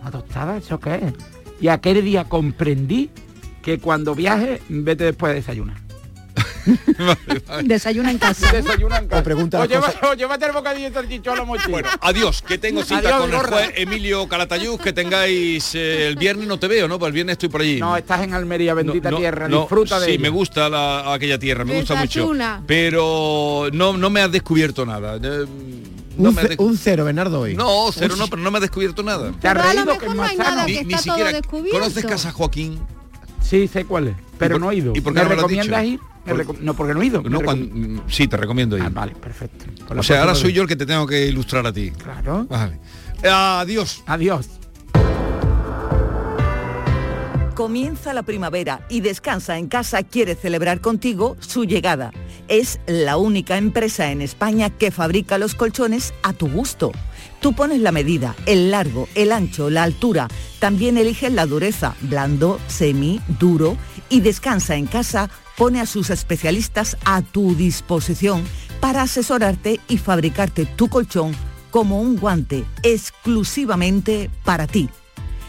¿una tostada? ¿Eso qué es? Y aquel día comprendí que cuando viaje, vete después de desayunar. Desayuna en casa. Desayuna en casa. O pregunta o, lleva- o llévate el bocadillo de salchichón a la mochila. Bueno, adiós, que tengo cita Adiós, con el juez Emilio Calatayud, que tengáis eh, el viernes no te veo, ¿no? Pues el viernes estoy por allí. No, estás en Almería, bendita No, no, tierra, no, disfruta de Sí, ella. me gusta la- aquella tierra, me gusta mucho. Desayuna. Pero no, no me has descubierto nada. Eh, No un, me ce- de- un cero, Bernardo, hoy. No, cero no, pero no me ha descubierto nada. ¿Te has reído que no hay nada que Ni, está ni todo siquiera. descubierto. ¿Conoces Casa Joaquín? Sí, sé cuál es, pero por- no he ido. y por qué ¿Me no me lo has recomiendas dicho? ir? No, porque no he ido. No, cuando- sí, te recomiendo ir. Ah, vale, perfecto. Por o sea, ahora soy yo el que te tengo que ilustrar a ti. Claro. Vale. Adiós. Adiós. Comienza la primavera y Descansa en Casa quiere celebrar contigo su llegada. Es la única empresa en España que fabrica los colchones a tu gusto. Tú pones la medida, el largo, el ancho, la altura. También eliges la dureza, blando, semi, duro. Y Descansa en Casa pone a sus especialistas a tu disposición para asesorarte y fabricarte tu colchón como un guante exclusivamente para ti.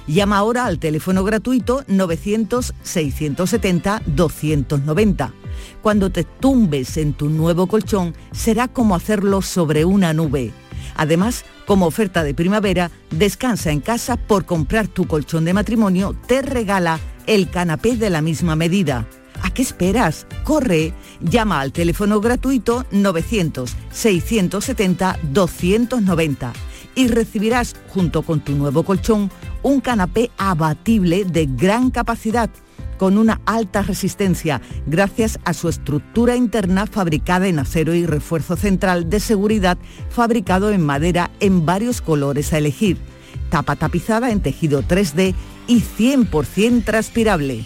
Llama ahora al teléfono gratuito 900-670-290. Cuando te tumbes en tu nuevo colchón, será como hacerlo sobre una nube. Además, como oferta de primavera, descansa en casa por comprar tu colchón de matrimonio, te regala el canapé de la misma medida. ¿A qué esperas? Corre, llama al teléfono gratuito 900-670-290 y recibirás junto con tu nuevo colchón un canapé abatible de gran capacidad con una alta resistencia gracias a su estructura interna fabricada en acero y refuerzo central de seguridad fabricado en madera en varios colores a elegir, tapa tapizada en tejido 3D y 100% transpirable.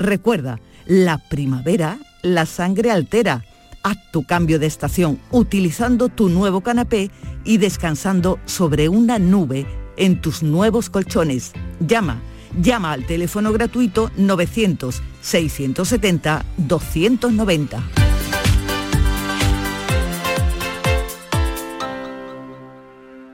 Recuerda, la primavera la sangre altera. Haz tu cambio de estación utilizando tu nuevo canapé y descansando sobre una nube en tus nuevos colchones. Llama, llama al teléfono gratuito 900-670-290.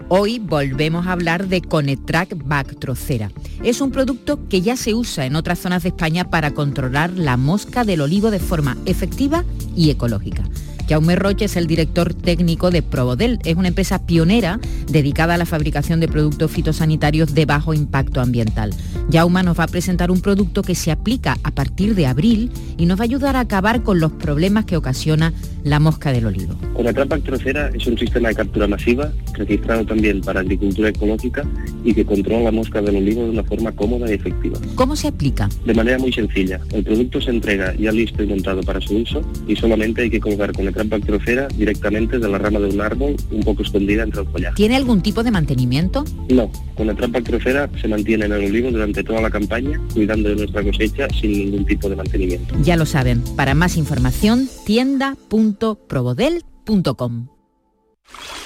Hoy volvemos a hablar de Conetrack Bactrocera. Es un producto que ya se usa en otras zonas de España para controlar la mosca del olivo de forma efectiva y ecológica. Jaume Roche es el director técnico de Probodel. Es una empresa pionera dedicada a la fabricación de productos fitosanitarios de bajo impacto ambiental. Jaume nos va a presentar un producto que se aplica a partir de abril y nos va a ayudar a acabar con los problemas que ocasiona la mosca del olivo. Con la trampa trocera es un sistema de captura masiva registrado también para agricultura ecológica y que controla la mosca del olivo de una forma cómoda y efectiva. ¿Cómo se aplica? De manera muy sencilla, el producto se entrega ya listo y montado para su uso y solamente hay que colgar con la trampa trocera directamente de la rama de un árbol un poco escondida entre el follaje. ¿Tiene algún tipo de mantenimiento? No, con la trampa trocera se mantiene en el olivo durante toda la campaña, cuidando de nuestra cosecha sin ningún tipo de mantenimiento. Ya lo saben, para más información, tienda.probodel.com.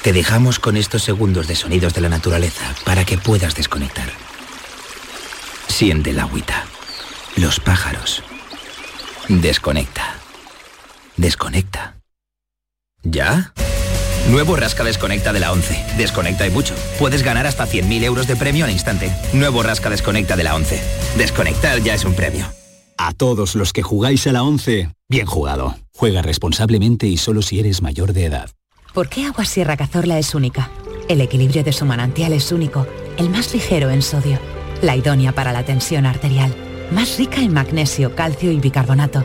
Te dejamos con estos segundos de sonidos de la naturaleza para que puedas desconectar. Siente el agüita, los pájaros. Desconecta. Desconecta. ¿Ya? Nuevo Rasca Desconecta de la 11. Desconecta y mucho. Puedes ganar hasta 100.000 euros de premio al instante. Nuevo Rasca Desconecta de la 11. Desconectar ya es un premio. A todos los que jugáis a la 11, bien jugado. Juega responsablemente y solo si eres mayor de edad. ¿Por qué Agua Sierra Cazorla es única? El equilibrio de su manantial es único, el más ligero en sodio, la idónea para la tensión arterial, más rica en magnesio, calcio y bicarbonato.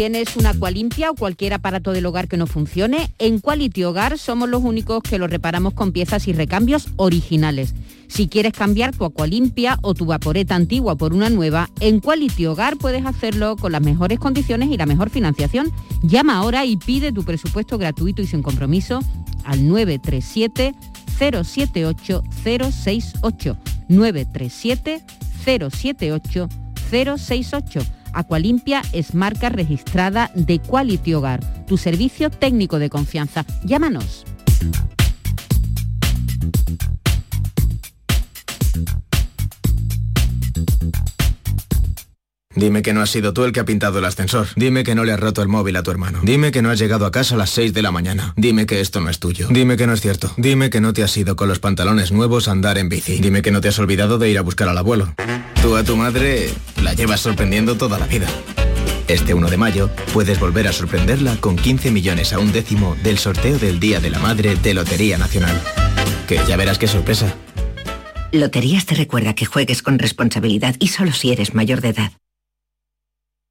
¿Tienes una Aqualimpia o cualquier aparato del hogar que no funcione? En Quality Hogar somos los únicos que lo reparamos con piezas y recambios originales. Si quieres cambiar tu Aqualimpia o tu vaporeta antigua por una nueva, en Quality Hogar puedes hacerlo con las mejores condiciones y la mejor financiación. Llama ahora y pide tu presupuesto gratuito y sin compromiso al 937 078 068 937 078 068 Aqualimpia es marca registrada de Quality Hogar, tu servicio técnico de confianza. Llámanos. Dime que no has sido tú el que ha pintado el ascensor. Dime que no le has roto el móvil a tu hermano. Dime que no has llegado a casa a las 6 de la mañana. Dime que esto no es tuyo. Dime que no es cierto. Dime que no te has ido con los pantalones nuevos a andar en bici. Dime que no te has olvidado de ir a buscar al abuelo. Tú a tu madre la llevas sorprendiendo toda la vida. Este 1 de mayo puedes volver a sorprenderla con 15 millones a un décimo del sorteo del Día de la Madre de Lotería Nacional. Que ya verás qué sorpresa. Loterías te recuerda que juegues con responsabilidad y solo si eres mayor de edad.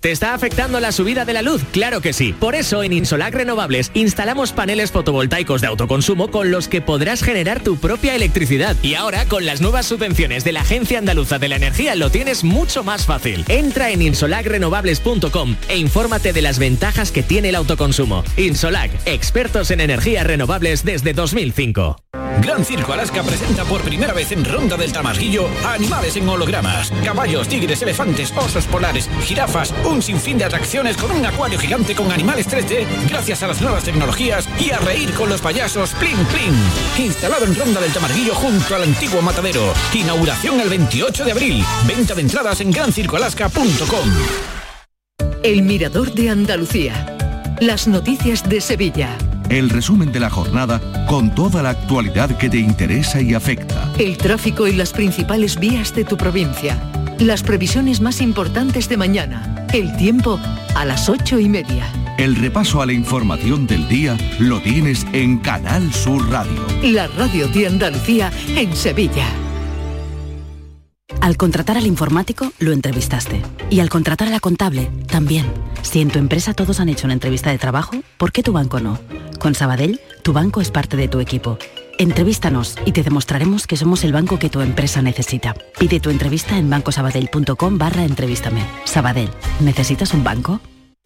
¿Te está afectando la subida de la luz? Claro que sí. Por eso en Insolac Renovables instalamos paneles fotovoltaicos de autoconsumo con los que podrás generar tu propia electricidad. Y ahora con las nuevas subvenciones de la Agencia Andaluza de la Energía lo tienes mucho más fácil. Entra en insolacrenovables.com e infórmate de las ventajas que tiene el autoconsumo. Insolac, expertos en energías renovables desde 2005. Gran Circo Alaska presenta por primera vez en Ronda del Tamarguillo a animales en hologramas. Caballos, tigres, elefantes, osos polares, jirafas, un sinfín de atracciones con un acuario gigante con animales 3D gracias a las nuevas tecnologías y a reír con los payasos Plin Plin. Instalado en Ronda del Tamarguillo junto al antiguo matadero. Inauguración el 28 de abril. Venta de entradas en grancircoalaska.com. El Mirador de Andalucía. Las noticias de Sevilla. El resumen de la jornada con toda la actualidad que te interesa y afecta. El tráfico y las principales vías de tu provincia. Las previsiones más importantes de mañana. El tiempo a las ocho y media. El repaso a la información del día lo tienes en Canal Sur Radio. La radio de Andalucía en Sevilla. Al contratar al informático, lo entrevistaste. Y al contratar a la contable, también. Si en tu empresa todos han hecho una entrevista de trabajo, ¿por qué tu banco no? Con Sabadell, tu banco es parte de tu equipo. Entrevístanos y te demostraremos que somos el banco que tu empresa necesita. Pide tu entrevista en bancosabadell.com barra entrevístame. Sabadell, ¿necesitas un banco?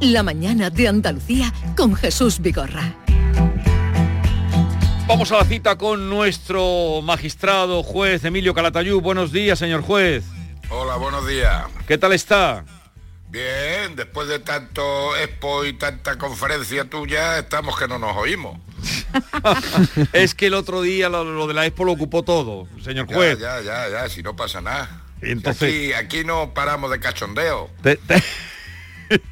La mañana de Andalucía con Jesús Vigorra. Vamos a la cita con nuestro magistrado juez Emilio Calatayú. Buenos días, señor juez. Hola, buenos días. ¿Qué tal está? Bien, después de tanto expo y tanta conferencia tuya, estamos que no nos oímos. es que el otro día lo, lo de la expo lo ocupó todo, señor juez. Ya, ya, ya, ya, si no pasa nada. Entonces- Aquí, aquí no paramos de cachondeo. Te- te-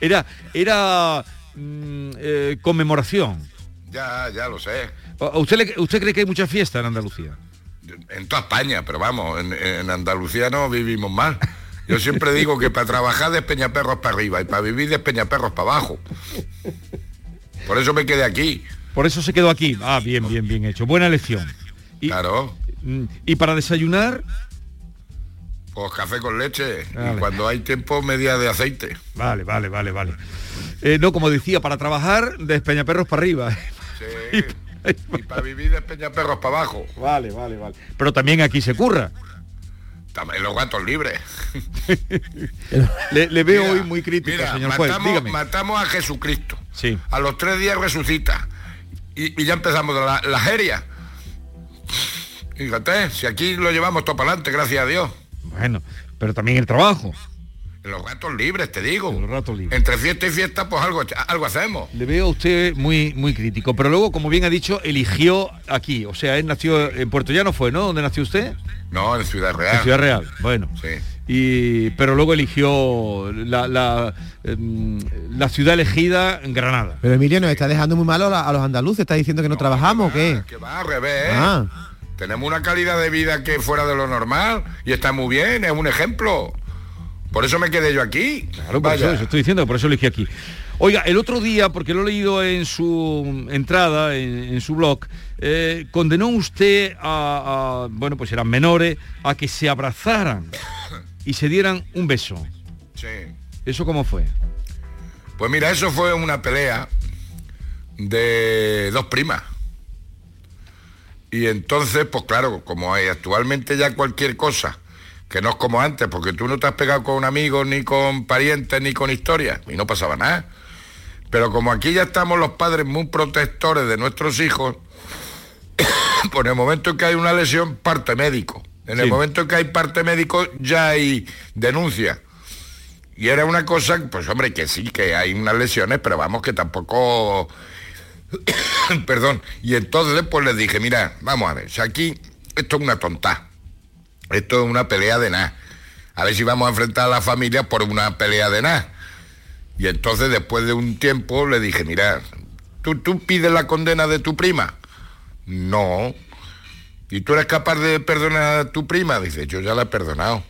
era era mm, eh, conmemoración. Ya, ya lo sé. ¿A ¿Usted, le- ¿Usted cree que hay mucha fiesta en Andalucía? En toda España, pero vamos, en, en Andalucía no vivimos mal. Yo siempre digo que para trabajar de Peñaperros para arriba y para vivir de Peñaperros para abajo. Por eso me quedé aquí. Por eso se quedó aquí. Ah, bien, bien, bien hecho. Buena elección. Y, Claro. mm, Y para desayunar, Pues café con leche. Vale. Y cuando hay tiempo, media de aceite. Vale, vale, vale, vale. Eh, no, como decía, para trabajar de Peñaperros para arriba. Sí. y para vivir de Peñaperros para abajo. Vale, vale, vale. Pero también aquí se curra. También los gatos libres. Le, le veo Mira, hoy muy crítico, mira, señor juez. matamos, Dígame. matamos a Jesucristo. Sí. A los tres días resucita. Y, y ya empezamos la, la feria. Fíjate, si aquí lo llevamos todo para adelante, gracias a Dios. Bueno, pero también el trabajo. Los gatos libres, te digo. Los ratos libres. Entre fiesta y fiesta, pues algo, algo hacemos. Le veo a usted muy, muy crítico. Pero luego, como bien ha dicho, eligió aquí. O sea, él nació en Puerto Llano, fue, ¿no? ¿Dónde nació usted? No, en Ciudad Real. En Ciudad Real, bueno. Sí. Y, pero luego eligió la, la, em, la ciudad elegida en Granada. Pero Emilio nos está dejando muy malo a, los andaluces, está diciendo que no, trabajamos, ¿o qué? Que va al revés. ¿eh? Ah. Tenemos una calidad de vida que es fuera de lo normal y está muy bien, es un ejemplo. Por eso me quedé yo aquí. Claro, por eso, eso estoy diciendo, por eso elegí aquí. Oiga, el otro día, porque lo he leído en su entrada, en, en su blog, eh, condenó usted a, a, bueno, pues eran menores, a que se abrazaran y se dieran un beso. Sí. ¿Eso cómo fue? Pues mira, eso fue una pelea de dos primas. Y entonces, pues claro, como hay actualmente ya cualquier cosa, que no es como antes, porque tú no te has pegado con amigos, ni con parientes, ni con historias, y no pasaba nada. Pero como aquí ya estamos los padres muy protectores de nuestros hijos, por el momento en que hay una lesión, parte médico. En el momento en que hay parte médico, ya hay denuncia. Y era una cosa, pues hombre, que sí, que hay unas lesiones, pero vamos, que tampoco... Perdón. Y entonces pues les dije, mira, vamos a ver, si aquí esto es una tonta. Esto es una pelea de nada. A ver si vamos a enfrentar a la familia por una pelea de nada. Y entonces después de un tiempo le dije, mira, ¿tú, tú pides la condena de tu prima? No. ¿Y tú eres capaz de perdonar a tu prima? Dice, yo ya la he perdonado.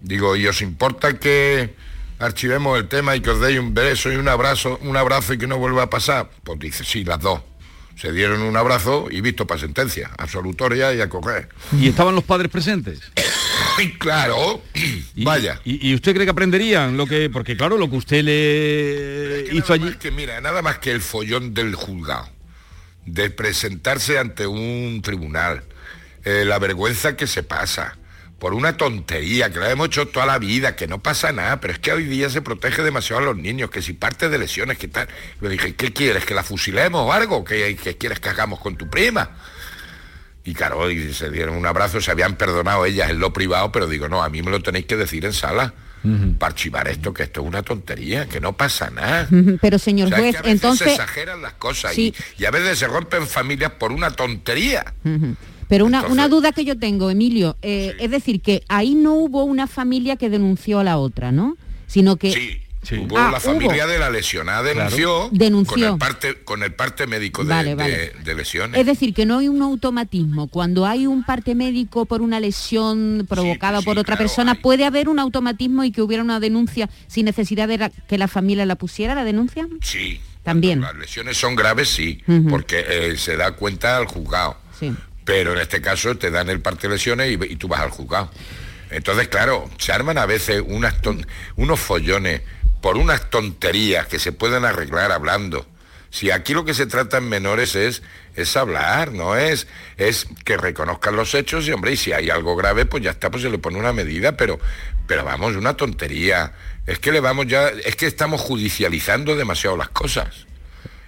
Digo, ¿y os importa que archivemos el tema y que os deis un beso y un abrazo, un abrazo y que no vuelva a pasar? Pues dice, sí, las dos. Se dieron un abrazo y visto para sentencia, absolutoria y a correr. ¿Y estaban los padres presentes? claro, vaya. ¿Y, y usted cree que aprenderían lo que, porque claro, lo que usted le hizo allí? Es que mira, nada más que el follón del juzgado, de presentarse ante un tribunal, eh, la vergüenza que se pasa, por una tontería, que la hemos hecho toda la vida, que no pasa nada, pero es que hoy día se protege demasiado a los niños, que si parte de lesiones, que tal. Le dije, ¿qué quieres? ¿Que la fusilemos o algo? ¿Qué, qué quieres que hagamos con tu prima? Y claro, y se dieron un abrazo, se habían perdonado ellas en lo privado, pero digo, no, a mí me lo tenéis que decir en sala. Para archivar esto, que esto es una tontería, que no pasa nada. Pero señor O sea, es juez, que a veces entonces... se exageran las cosas Sí. y, y a veces se rompen familias por una tontería. Pero una, una duda que yo tengo, Emilio, eh, es decir, que ahí no hubo una familia que denunció a la otra, ¿no? Sino que... Sí, Hubo Ah, la familia hubo. de la lesionada denunció, Denunció. Con, el parte, con el parte médico de, Vale, vale. de lesiones. Es decir, que no hay un automatismo. Cuando hay un parte médico por una lesión provocada por otra persona, puede haber un automatismo y que hubiera una denuncia sin necesidad de la- que la familia la pusiera, la denuncia. Sí. También. Las lesiones son graves, sí, porque eh, se da cuenta al juzgado. Sí. Pero en este caso te dan el parte de lesiones y, tú vas al juzgado. Entonces, claro, se arman a veces unos follones por unas tonterías que se pueden arreglar hablando. Si aquí lo que se trata en menores es, es hablar, no es, es que reconozcan los hechos y hombre, y si hay algo grave, pues ya está, pues se le pone una medida, pero, pero vamos, una tontería. Es que le vamos ya, es que estamos judicializando demasiado las cosas.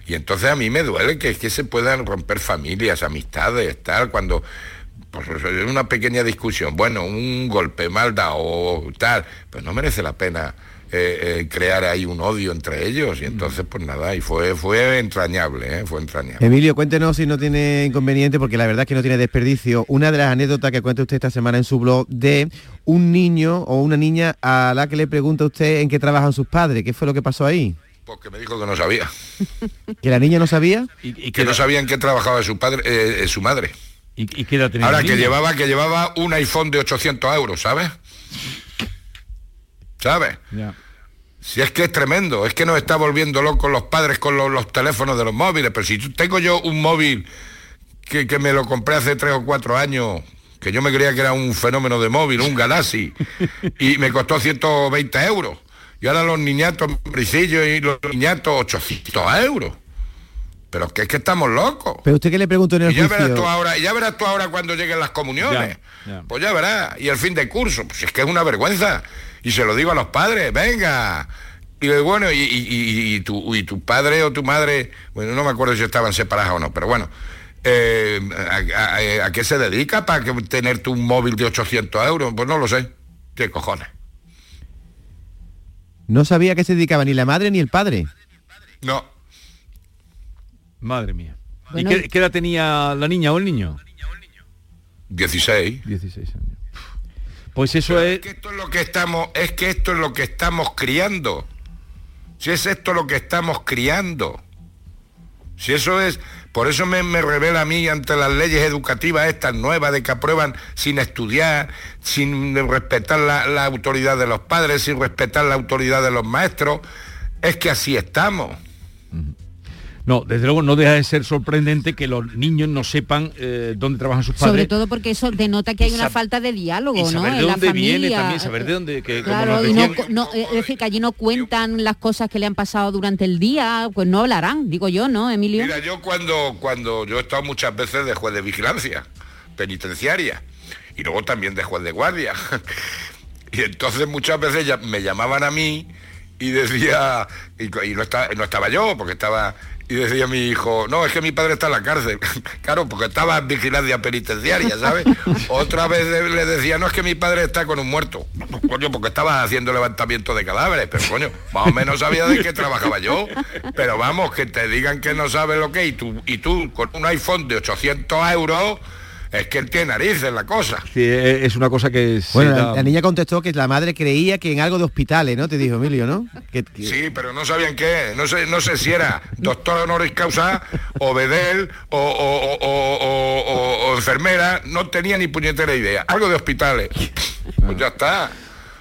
Y entonces a mí me duele que, que se puedan romper familias, amistades, tal, cuando pues, es una pequeña discusión, bueno, un golpe mal dado o tal, pues no merece la pena eh, eh, crear ahí un odio entre ellos. Y entonces, pues nada, y fue, fue entrañable, ¿eh? fue entrañable. Emilio, cuéntenos si no tiene inconveniente, porque la verdad es que no tiene desperdicio, una de las anécdotas que cuenta usted esta semana en su blog de un niño o una niña a la que le pregunta usted en qué trabajan sus padres. ¿Qué fue lo que pasó ahí? Porque me dijo que no sabía. ¿Que la niña no sabía? Y, que no sabía en qué trabajaba su padre, eh, eh, su madre. ¿Y, y qué edad tenía Ahora que llevaba, que llevaba un iPhone de 800 euros, ¿sabes? ¿Sabes? Ya. Si es que es tremendo, es que nos está volviendo locos los padres con los, los teléfonos de los móviles, pero si tú- tengo yo un móvil que, que me lo compré hace tres o cuatro años, que yo me creía que era un fenómeno de móvil, un Galaxy, y me costó 120 euros. Y ahora los niñatos, bricillos y los niñatos, 800 euros. Pero es que es que estamos locos. Pero usted qué le preguntó en el Y ya verás tú ahora, y ya verás tú ahora cuando lleguen las comuniones. Pues ya verás. Y el fin de curso, pues es que es una vergüenza. Y se lo digo a los padres, venga. Y bueno, y, y- y- y tu, y tu padre o tu madre, bueno, no me acuerdo si estaban separadas o no, pero bueno, eh, a, a- a qué se dedica para que tener tu un móvil de 800 euros? Pues no lo sé. ¿Qué cojones? No sabía a qué se dedicaba ni la madre ni el padre. No. Madre mía. Bueno. ¿Y qué, qué edad tenía la niña o el niño? 16. 16 años. Pues eso Pero es... que esto es lo que estamos, es que esto es lo que estamos criando. Si es esto lo que estamos criando. Si eso es Por eso me, revela a mí ante las leyes educativas estas nuevas de que aprueban sin estudiar, sin respetar la autoridad de los padres, sin respetar la autoridad de los maestros. Es que así estamos. No, desde luego no deja de ser sorprendente que los niños no sepan eh, dónde trabajan sus padres. Sobre todo porque eso denota que hay una falta de diálogo, y saber ¿no? de en dónde la viene familia. también, saber de dónde... Que, claro, como y nos no, decían- no, es decir, que allí no cuentan las cosas que le han pasado durante el día, pues no hablarán, digo yo, ¿no, Emilio? Mira, yo cuando, cuando yo he estado muchas veces de juez de vigilancia penitenciaria y luego también de juez de guardia. y entonces muchas veces ya me llamaban a mí y decía, y, y no, estaba, no estaba yo, porque estaba, y decía mi hijo, no, es que mi padre está en la cárcel. claro, porque estaba en vigilancia penitenciaria, ¿sabes? Otra vez le decía, no, es que mi padre está con un muerto. Coño, porque estaba haciendo levantamiento de cadáveres, pero coño, más o menos sabía de qué trabajaba yo. Pero vamos, que te digan que no sabes lo que es y tú, y tú con un iPhone de 800 euros, es que él tiene narices la cosa. Sí, e- es una cosa que... Bueno, la, la niña contestó que la madre creía que en algo de hospitales, ¿no? Te dijo Emilio, ¿no? Que- que- Sí, pero no sabían qué. No sé, no sé si era doctor honoris causa o bedel o, o- o- o- o- o- o enfermera. No tenía ni puñetera idea. Algo de hospitales. Pues ya está.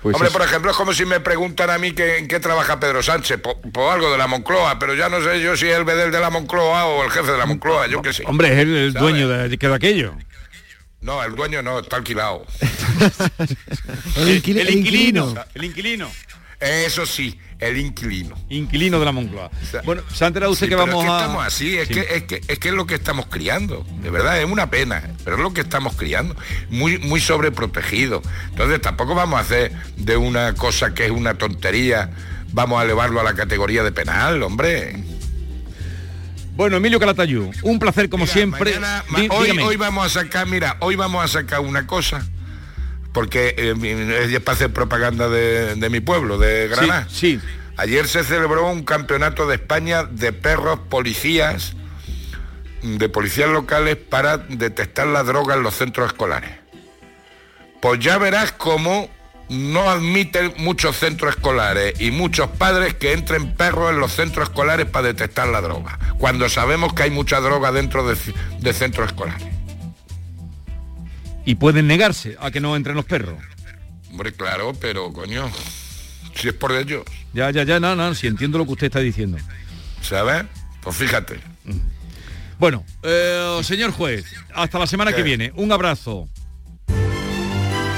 Pues Hombre, por ejemplo, es como si me preguntan a mí que, en qué trabaja Pedro Sánchez, por, por algo de la Moncloa, pero ya no sé yo si es el bedel de la Moncloa o el jefe de la Moncloa, yo qué sé. Hombre, es el, dueño de, de aquello. No, el dueño no, está alquilado. El, inquili- el inquilino. El inquilino. Eso sí, el inquilino. Inquilino de la Moncloa. Bueno, se ha enterado usted Sí, que pero vamos es que a... estamos así, es, Sí. que, es, que, es que es lo que estamos criando, de verdad, es una pena, pero es lo que estamos criando, muy, muy sobreprotegido. Entonces tampoco vamos a hacer de una cosa que es una tontería, vamos a elevarlo a la categoría de penal, hombre. Bueno, Emilio Calatayú, un placer como siempre. Mañana- ma- Dí- hoy, dígame. hoy vamos a sacar, mira, hoy vamos a sacar una cosa, porque eh, es para hacer propaganda de, de mi pueblo, de Granada. Sí, Ayer se celebró un campeonato de España de perros policías, de policías locales para detectar la droga en los centros escolares. Pues ya verás cómo no admiten muchos centros escolares y muchos padres que entren perros en los centros escolares para detectar la droga, cuando sabemos que hay mucha droga dentro de, de centros escolares. Y pueden negarse a que no entren los perros. Hombre, claro, pero coño, si es por ellos, Ya, ya, ya, no, no, si entiendo lo que usted está diciendo. ¿sabes? Pues fíjate. Bueno, eh, señor juez, hasta la semana que viene. Un abrazo.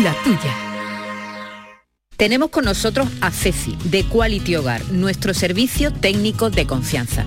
La tuya. Tenemos con nosotros a Ceci, de Quality Hogar, nuestro servicio técnico de confianza.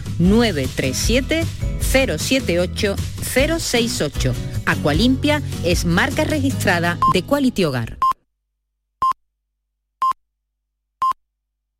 937 078 068. Aqualimpia es marca registrada de Quality Hogar.